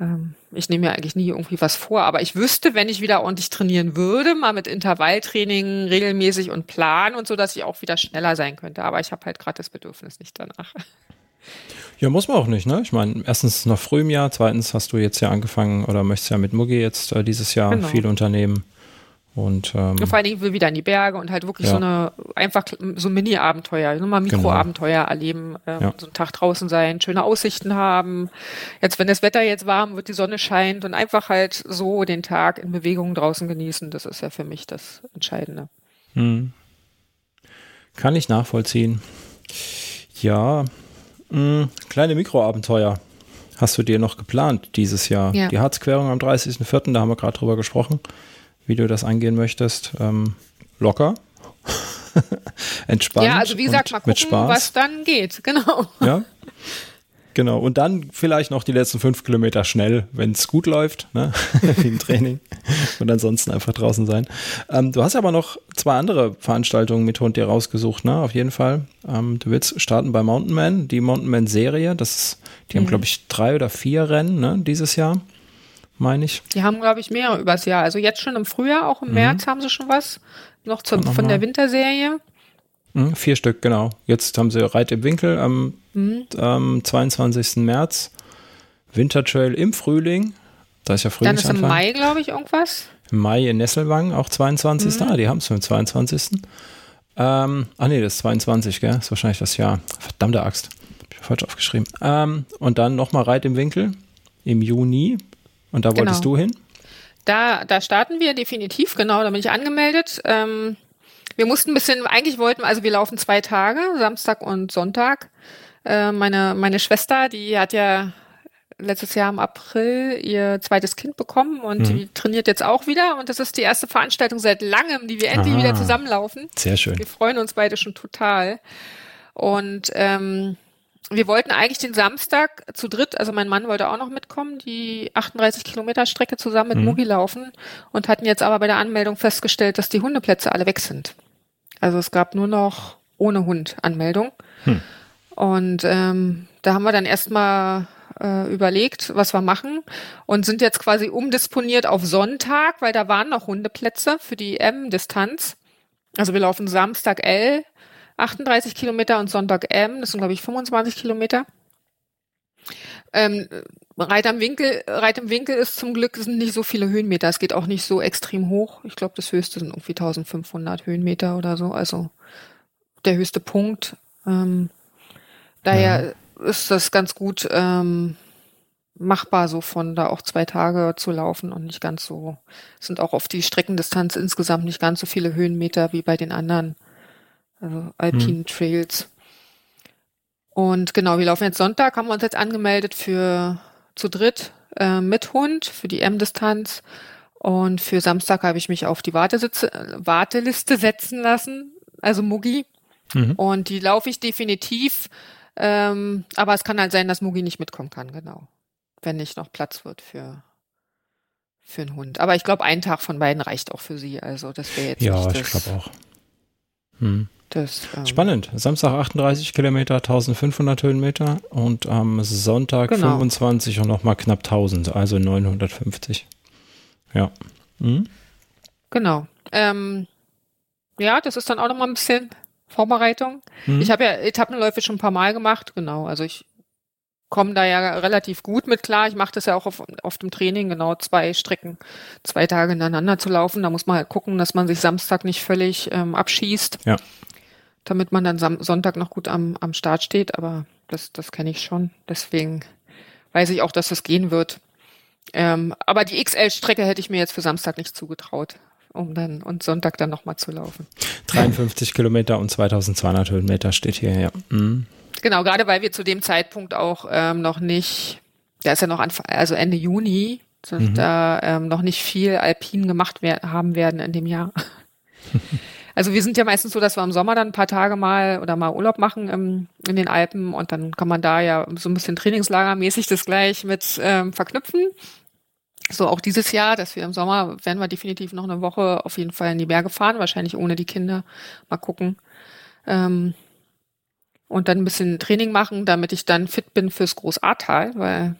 ähm, ich nehme mir eigentlich nie irgendwie was vor. Aber ich wüsste, wenn ich wieder ordentlich trainieren würde, mal mit Intervalltraining regelmäßig und Plan und so, dass ich auch wieder schneller sein könnte. Aber ich habe halt gerade das Bedürfnis nicht danach. Ja, muss man auch nicht, ne? Ich meine, erstens noch früh im Jahr, zweitens hast du jetzt ja angefangen oder möchtest ja mit Muggi jetzt äh, dieses Jahr genau. viel unternehmen. Und, ähm, vor allen Dingen will wieder in die Berge und halt wirklich ja. so eine einfach so Mini-Abenteuer, nur mal genau. Mikro-Abenteuer genau. erleben, ähm, ja. so einen Tag draußen sein, schöne Aussichten haben. Jetzt, wenn das Wetter jetzt warm wird, die Sonne scheint und einfach halt so den Tag in Bewegung draußen genießen, das ist ja für mich das Entscheidende. Hm. Kann ich nachvollziehen. Ja, mh, kleine Mikroabenteuer hast du dir noch geplant dieses Jahr. Ja. Die Harzquerung am 30.04., da haben wir gerade drüber gesprochen, wie du das angehen möchtest. Ähm, locker. Entspannt. Ja, also wie gesagt, mal gucken, was dann geht. Genau. Ja. Genau, und dann vielleicht noch die letzten fünf Kilometer schnell, wenn es gut läuft, ne? wie im Training. Und ansonsten einfach draußen sein. Ähm, du hast aber noch zwei andere Veranstaltungen mit Hund dir rausgesucht, ne? Auf jeden Fall. Ähm, du willst starten bei Mountain Man, die Mountain Man Serie. Das ist, die mhm. haben, glaube ich, drei oder vier Rennen ne? dieses Jahr, meine ich. Die haben, glaube ich, mehr übers Jahr. Also jetzt schon im Frühjahr, auch im mhm. März haben sie schon was. Noch zum, von der Winterserie. Mhm, vier Stück, genau. Jetzt haben sie Reit im Winkel am mhm. ähm, 22. März. Wintertrail im Frühling. Da ist ja Frühlingsanfang. Dann ist im Mai, glaube ich, irgendwas. Im Mai in Nesselwang, auch 22. Mhm. Ah, die haben es für den 22. Ähm, ach nee, das ist 22, gell? Das ist wahrscheinlich das Jahr. Verdammte Axt. Hab ich falsch aufgeschrieben. Ähm, und dann nochmal Reit im Winkel im Juni. Und da genau. wolltest du hin? Da, da starten wir definitiv, genau, da bin ich angemeldet. Ähm, wir mussten ein bisschen, eigentlich wollten, also wir laufen zwei Tage, Samstag und Sonntag. Äh, meine, meine Schwester, die hat ja letztes Jahr im April ihr zweites Kind bekommen und mhm. die trainiert jetzt auch wieder. Und das ist die erste Veranstaltung seit langem, die wir endlich ah, wieder zusammenlaufen. Sehr schön. Wir freuen uns beide schon total. Und ähm, wir wollten eigentlich den Samstag zu dritt, also mein Mann wollte auch noch mitkommen, die 38 Kilometer Strecke zusammen mit mhm. Mugi laufen und hatten jetzt aber bei der Anmeldung festgestellt, dass die Hundeplätze alle weg sind. Also es gab nur noch ohne Hund Anmeldung. Hm. Und ähm, da haben wir dann erstmal äh, überlegt, was wir machen und sind jetzt quasi umdisponiert auf Sonntag, weil da waren noch Hundeplätze für die M-Distanz. Also wir laufen Samstag L, 38 Kilometer und Sonntag M, das sind glaube ich 25 Kilometer. Ähm, Reit am Winkel, Reit im Winkel ist zum Glück sind nicht so viele Höhenmeter. Es geht auch nicht so extrem hoch. Ich glaube, das höchste sind irgendwie 1500 Höhenmeter oder so. Also der höchste Punkt. Ähm, daher ja. ist das ganz gut ähm, machbar, so von da auch zwei Tage zu laufen und nicht ganz so. Sind auch auf die Streckendistanz insgesamt nicht ganz so viele Höhenmeter wie bei den anderen also alpinen hm. Trails. Und genau, wir laufen jetzt Sonntag, haben wir uns jetzt angemeldet für zu dritt äh, mit Hund für die M-Distanz. Und für Samstag habe ich mich auf die Wartesitze, Warteliste setzen lassen, also Mugi. Mhm. Und die laufe ich definitiv. Ähm, aber es kann halt sein, dass Mugi nicht mitkommen kann, genau. Wenn nicht noch Platz wird für, für einen Hund. Aber ich glaube, ein Tag von beiden reicht auch für sie. Also das wäre jetzt. Ja, ich glaube auch. Hm. Das, ähm, Spannend. Samstag 38 Kilometer, 1500 Höhenmeter und am Sonntag genau. 25 und nochmal knapp 1000, also 950. Ja. Mhm. Genau. Ähm, ja, das ist dann auch nochmal ein bisschen Vorbereitung. Mhm. Ich habe ja Etappenläufe schon ein paar Mal gemacht, genau. Also ich komme da ja relativ gut mit klar. Ich mache das ja auch auf, auf dem Training, genau zwei Strecken, zwei Tage ineinander zu laufen. Da muss man halt gucken, dass man sich Samstag nicht völlig ähm, abschießt. Ja damit man dann Sonntag noch gut am, am Start steht, aber das, das kenne ich schon. Deswegen weiß ich auch, dass das gehen wird. Ähm, aber die XL-Strecke hätte ich mir jetzt für Samstag nicht zugetraut, um dann und Sonntag dann nochmal zu laufen. 53 Kilometer und 2200 Höhenmeter steht hier, ja. Mhm. Genau, gerade weil wir zu dem Zeitpunkt auch ähm, noch nicht, da ist ja noch Anfang, also Ende Juni, mhm. da ähm, noch nicht viel Alpin gemacht wer haben werden in dem Jahr. Also wir sind ja meistens so, dass wir im Sommer dann ein paar Tage mal oder mal Urlaub machen im, in den Alpen und dann kann man da ja so ein bisschen trainingslagermäßig das gleich mit ähm, verknüpfen. So auch dieses Jahr, dass wir im Sommer werden wir definitiv noch eine Woche auf jeden Fall in die Berge fahren, wahrscheinlich ohne die Kinder. Mal gucken. Ähm, und dann ein bisschen Training machen, damit ich dann fit bin fürs Großartal, weil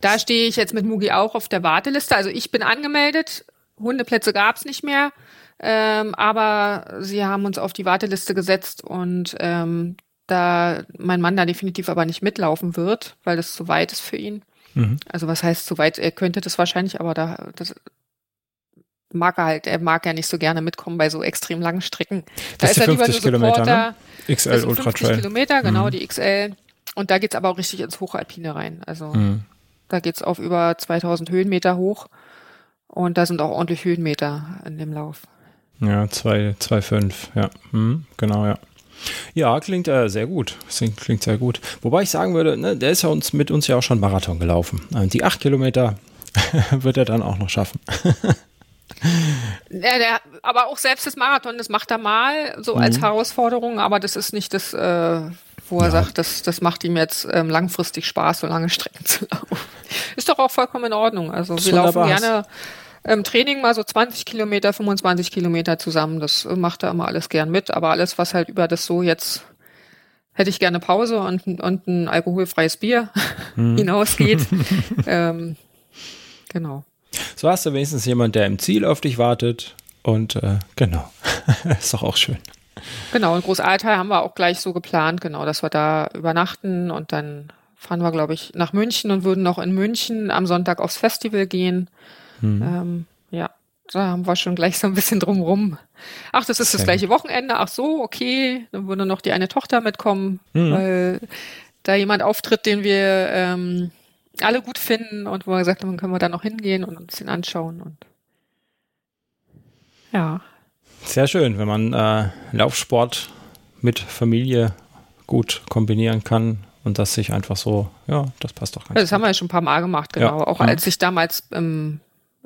da stehe ich jetzt mit Mugi auch auf der Warteliste. Also ich bin angemeldet, Hundeplätze gab's nicht mehr. Ähm, aber sie haben uns auf die Warteliste gesetzt und ähm, da mein Mann da definitiv aber nicht mitlaufen wird, weil das zu weit ist für ihn. Mhm. Also was heißt zu weit? Er könnte das wahrscheinlich, aber da das mag er halt, er mag ja nicht so gerne mitkommen bei so extrem langen Strecken. Da das ist er lieber nur Supporter. Ne? XL Ultra Trail. Kilometer, genau, mhm. die XL. Und da geht's aber auch richtig ins Hochalpine rein. Also mhm. da geht's auf über 2000 Höhenmeter hoch. Und da sind auch ordentlich Höhenmeter in dem Lauf. Ja, 2,5, ja. Hm, genau, ja. Ja, klingt äh, sehr gut. Klingt, klingt sehr gut. Wobei ich sagen würde, ne, der ist ja uns mit uns ja auch schon Marathon gelaufen. Äh, die acht Kilometer wird er dann auch noch schaffen. ja, der, aber auch selbst das Marathon, das macht er mal so mhm. als Herausforderung, aber das ist nicht das, äh, wo er ja. sagt, das, das macht ihm jetzt ähm, langfristig Spaß, so lange Strecken zu laufen. Ist doch auch vollkommen in Ordnung. Also wir laufen gerne ähm, Training mal so 20 Kilometer, 25 Kilometer zusammen. Das äh, macht er immer alles gern mit. Aber alles, was halt über das so jetzt hätte ich gerne Pause und, und ein alkoholfreies Bier hm. hinausgeht. ähm, genau. So hast du wenigstens jemand, der im Ziel auf dich wartet. Und äh, genau, ist doch auch schön. Genau, und Großaltal haben wir auch gleich so geplant, genau, dass wir da übernachten und dann fahren wir, glaube ich, nach München und würden noch in München am Sonntag aufs Festival gehen. Mhm. Ähm, ja, da haben wir schon gleich so ein bisschen drumrum. Ach, das ist das gleiche Wochenende. Ach so, okay. Dann würde noch die eine Tochter mitkommen, mhm. weil da jemand auftritt, den wir ähm, alle gut finden und wo wir gesagt haben, können wir da noch hingehen und uns den anschauen und ja. Sehr schön, wenn man äh, Laufsport mit Familie gut kombinieren kann und das sich einfach so, ja, das passt doch ganz Das gut. haben wir ja schon ein paar Mal gemacht, genau. Ja. Auch mhm. als ich damals ähm,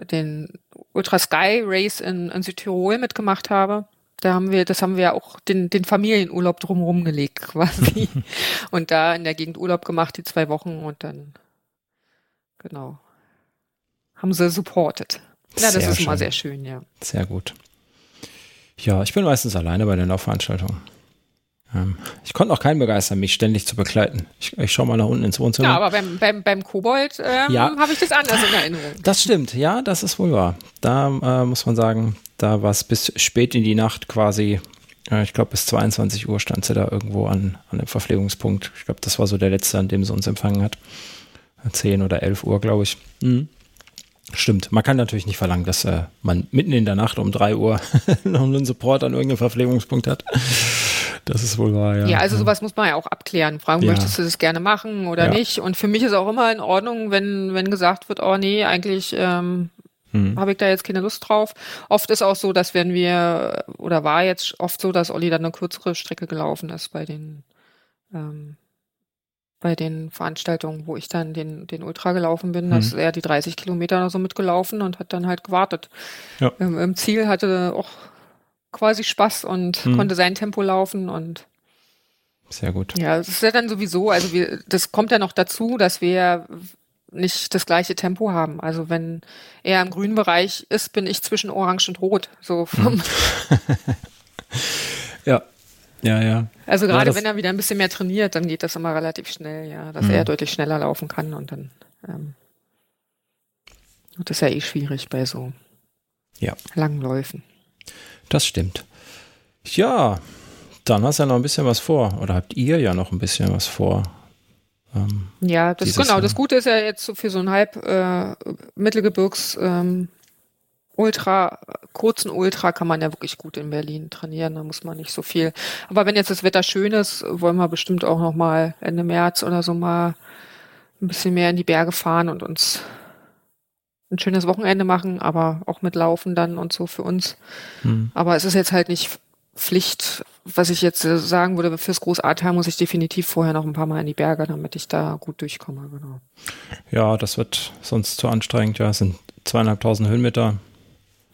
den Ultra Sky Race in, in Südtirol mitgemacht habe. Da haben wir, das haben wir auch den, den Familienurlaub drumherum gelegt quasi. und da in der Gegend Urlaub gemacht, die zwei Wochen und dann, genau, haben sie supported. Ja, das sehr ist schön. immer sehr schön, ja. Sehr gut. Ja, ich bin meistens alleine bei den Laufveranstaltungen. Ähm, ich konnte auch keinen begeistern, mich ständig zu begleiten. Ich, ich schaue mal nach unten ins Wohnzimmer. Ja, aber beim, beim, beim Kobold ähm, ja. habe ich das anders in Erinnerung. Das stimmt, ja, das ist wohl wahr. Da äh, muss man sagen, da war es bis spät in die Nacht quasi Ja, ich glaube, bis 22 Uhr stand sie da irgendwo an, an dem Verpflegungspunkt. Ich glaube, das war so der letzte, an dem sie uns empfangen hat. 10 oder 11 Uhr, glaube ich. Mhm. Stimmt. Man kann natürlich nicht verlangen, dass äh, man mitten in der Nacht um 3 Uhr noch einen Support an irgendeinem Verpflegungspunkt hat. Das ist wohl wahr, ja. Ja, also sowas muss man ja auch abklären. Fragen, ja. möchtest du das gerne machen oder ja. nicht? Und für mich ist auch immer in Ordnung, wenn, wenn gesagt wird, oh nee, eigentlich ähm, hm. habe ich da jetzt keine Lust drauf. Oft ist auch so, dass wenn wir, oder war jetzt oft so, dass Olli dann eine kürzere Strecke gelaufen ist bei den ähm, bei den Veranstaltungen, wo ich dann den, den Ultra gelaufen bin, mhm. ist er die 30 Kilometer oder so mitgelaufen und hat dann halt gewartet. Ja. Im, Im Ziel hatte auch quasi Spaß und mhm. konnte sein Tempo laufen und sehr gut. Ja, es ist ja dann sowieso, also wir, das kommt ja noch dazu, dass wir nicht das gleiche Tempo haben. Also wenn er im grünen Bereich ist, bin ich zwischen Orange und Rot. So vom mhm. ja, ja, ja. Also gerade ja, wenn er wieder ein bisschen mehr trainiert, dann geht das immer relativ schnell, ja, dass mhm. er deutlich schneller laufen kann und dann ähm, das ist ja eh schwierig bei so ja. langen Läufen. Das stimmt. Ja, dann hast du ja noch ein bisschen was vor. Oder habt ihr ja noch ein bisschen was vor? Ähm, ja, das genau. Jahr. Das Gute ist ja jetzt für so ein halb äh, Mittelgebirgs ähm, Ultra, kurzen Ultra kann man ja wirklich gut in Berlin trainieren, da muss man nicht so viel. Aber wenn jetzt das Wetter schön ist, wollen wir bestimmt auch noch mal Ende März oder so mal ein bisschen mehr in die Berge fahren und uns ein schönes Wochenende machen, aber auch mit Laufen dann und so für uns. Hm. Aber es ist jetzt halt nicht Pflicht, was ich jetzt sagen würde, fürs Großartal muss ich definitiv vorher noch ein paar Mal in die Berge, damit ich da gut durchkomme, genau. Ja, das wird sonst zu anstrengend, ja, es sind zweieinhalbtausend Höhenmeter,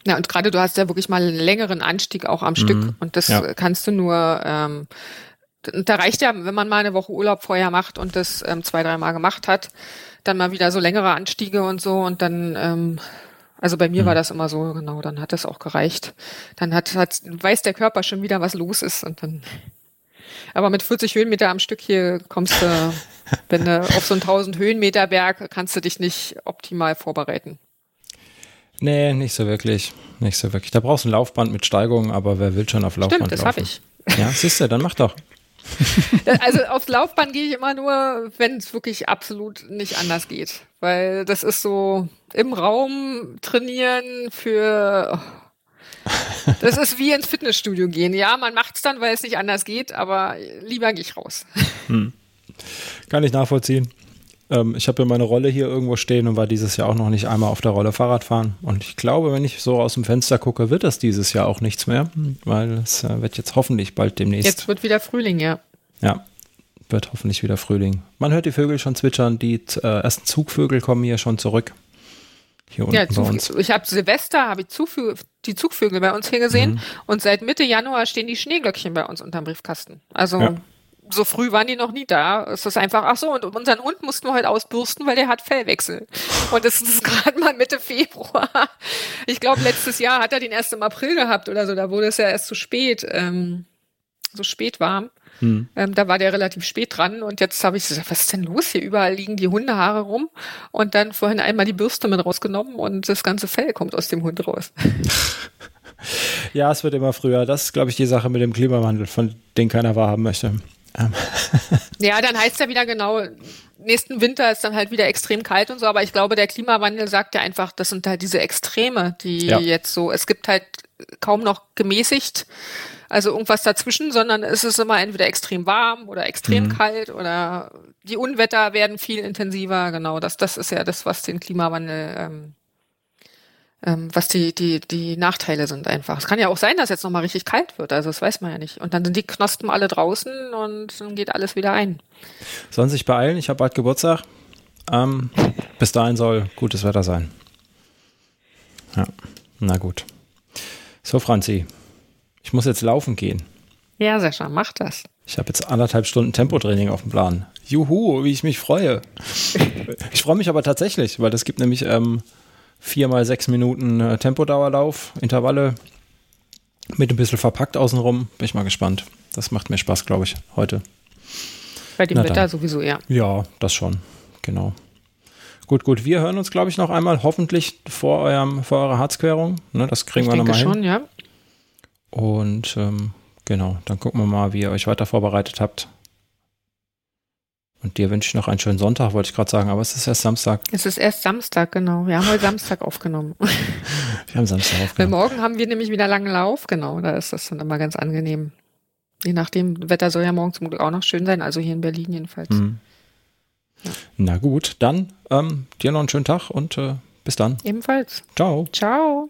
ja, und gerade du hast ja wirklich mal einen längeren Anstieg auch am mhm. Stück und das ja. kannst du nur, ähm, da reicht ja, wenn man mal eine Woche Urlaub vorher macht und das ähm, zwei, dreimal gemacht hat, dann mal wieder so längere Anstiege und so und dann, ähm, also bei mir mhm. war das immer so, genau, dann hat das auch gereicht. Dann hat, hat, weiß der Körper schon wieder, was los ist und dann, aber mit 40 Höhenmeter am Stück hier kommst du, wenn du auf so einen 1000 Höhenmeter Berg, kannst du dich nicht optimal vorbereiten. Nee, nicht so wirklich. Nicht so wirklich. Da brauchst du ein Laufband mit Steigung, aber wer will schon auf Laufband Stimmt, das habe ich. Ja, siehst du, dann mach doch. also aufs Laufband gehe ich immer nur, wenn es wirklich absolut nicht anders geht. Weil das ist so im Raum trainieren für. Das ist wie ins Fitnessstudio gehen. Ja, man macht es dann, weil es nicht anders geht, aber lieber gehe ich raus. Hm. Kann ich nachvollziehen. Ähm, ich habe ja meine Rolle hier irgendwo stehen und war dieses Jahr auch noch nicht einmal auf der Rolle Fahrrad fahren. Und ich glaube, wenn ich so aus dem Fenster gucke, wird das dieses Jahr auch nichts mehr, weil es äh, wird jetzt hoffentlich bald demnächst. Jetzt wird wieder Frühling, ja. Ja, wird hoffentlich wieder Frühling. Man hört die Vögel schon zwitschern, die äh, ersten Zugvögel kommen hier schon zurück. Hier unten ja, bei uns. Ich habe Silvester, habe ich Zugvö die Zugvögel bei uns hier gesehen mhm. und seit Mitte Januar stehen die Schneeglöckchen bei uns unterm Briefkasten. Also ja so früh waren die noch nie da. Es ist einfach, ach so, und unseren Hund mussten wir heute ausbürsten, weil der hat Fellwechsel. Und es ist gerade mal Mitte Februar. Ich glaube, letztes Jahr hat er den erst im April gehabt oder so. Da wurde es ja erst zu spät, ähm, so spät warm. Hm. Ähm, da war der relativ spät dran und jetzt habe ich gesagt, was ist denn los hier? Überall liegen die Hundehaare rum und dann vorhin einmal die Bürste mit rausgenommen und das ganze Fell kommt aus dem Hund raus. ja, es wird immer früher. Das ist, glaube ich, die Sache mit dem Klimawandel, von dem keiner wahrhaben möchte. Ähm. ja, dann heißt ja wieder genau, nächsten Winter ist dann halt wieder extrem kalt und so, aber ich glaube, der Klimawandel sagt ja einfach, das sind halt diese Extreme, die ja. jetzt so, es gibt halt kaum noch gemäßigt, also irgendwas dazwischen, sondern es ist immer entweder extrem warm oder extrem mhm. kalt oder die Unwetter werden viel intensiver, genau, das, das ist ja das, was den Klimawandel ähm, ähm, was die, die, die Nachteile sind einfach. Es kann ja auch sein, dass jetzt nochmal richtig kalt wird, also das weiß man ja nicht. Und dann sind die Knospen alle draußen und dann geht alles wieder ein. Sollen sich beeilen, ich habe bald Geburtstag. Ähm, bis dahin soll gutes Wetter sein. Ja, na gut. So, Franzi, ich muss jetzt laufen gehen. Ja, Sascha, mach das. Ich habe jetzt anderthalb Stunden Tempotraining auf dem Plan. Juhu, wie ich mich freue. ich freue mich aber tatsächlich, weil das gibt nämlich ähm, vier mal sechs Minuten äh, Tempodauerlauf, Intervalle mit ein bisschen verpackt außenrum. Bin ich mal gespannt. Das macht mir Spaß, glaube ich, heute. Bei dem Na Wetter dann. sowieso, ja. Ja, das schon. Genau. Gut, gut. Wir hören uns, glaube ich, noch einmal, hoffentlich vor, eurem, vor eurer Harzquerung. Ne, das kriegen ich wir nochmal hin. schon, ja. Und ähm, genau, dann gucken wir mal, wie ihr euch weiter vorbereitet habt. Und dir wünsche ich noch einen schönen Sonntag, wollte ich gerade sagen, aber es ist erst Samstag. Es ist erst Samstag, genau. Wir haben heute Samstag aufgenommen. wir haben Samstag aufgenommen. Weil morgen haben wir nämlich wieder langen Lauf, genau. Da ist das dann immer ganz angenehm. Je nachdem, Wetter soll ja morgen zum Glück auch noch schön sein, also hier in Berlin jedenfalls. Mhm. Ja. Na gut, dann ähm, dir noch einen schönen Tag und äh, bis dann. Ebenfalls. Ciao. Ciao.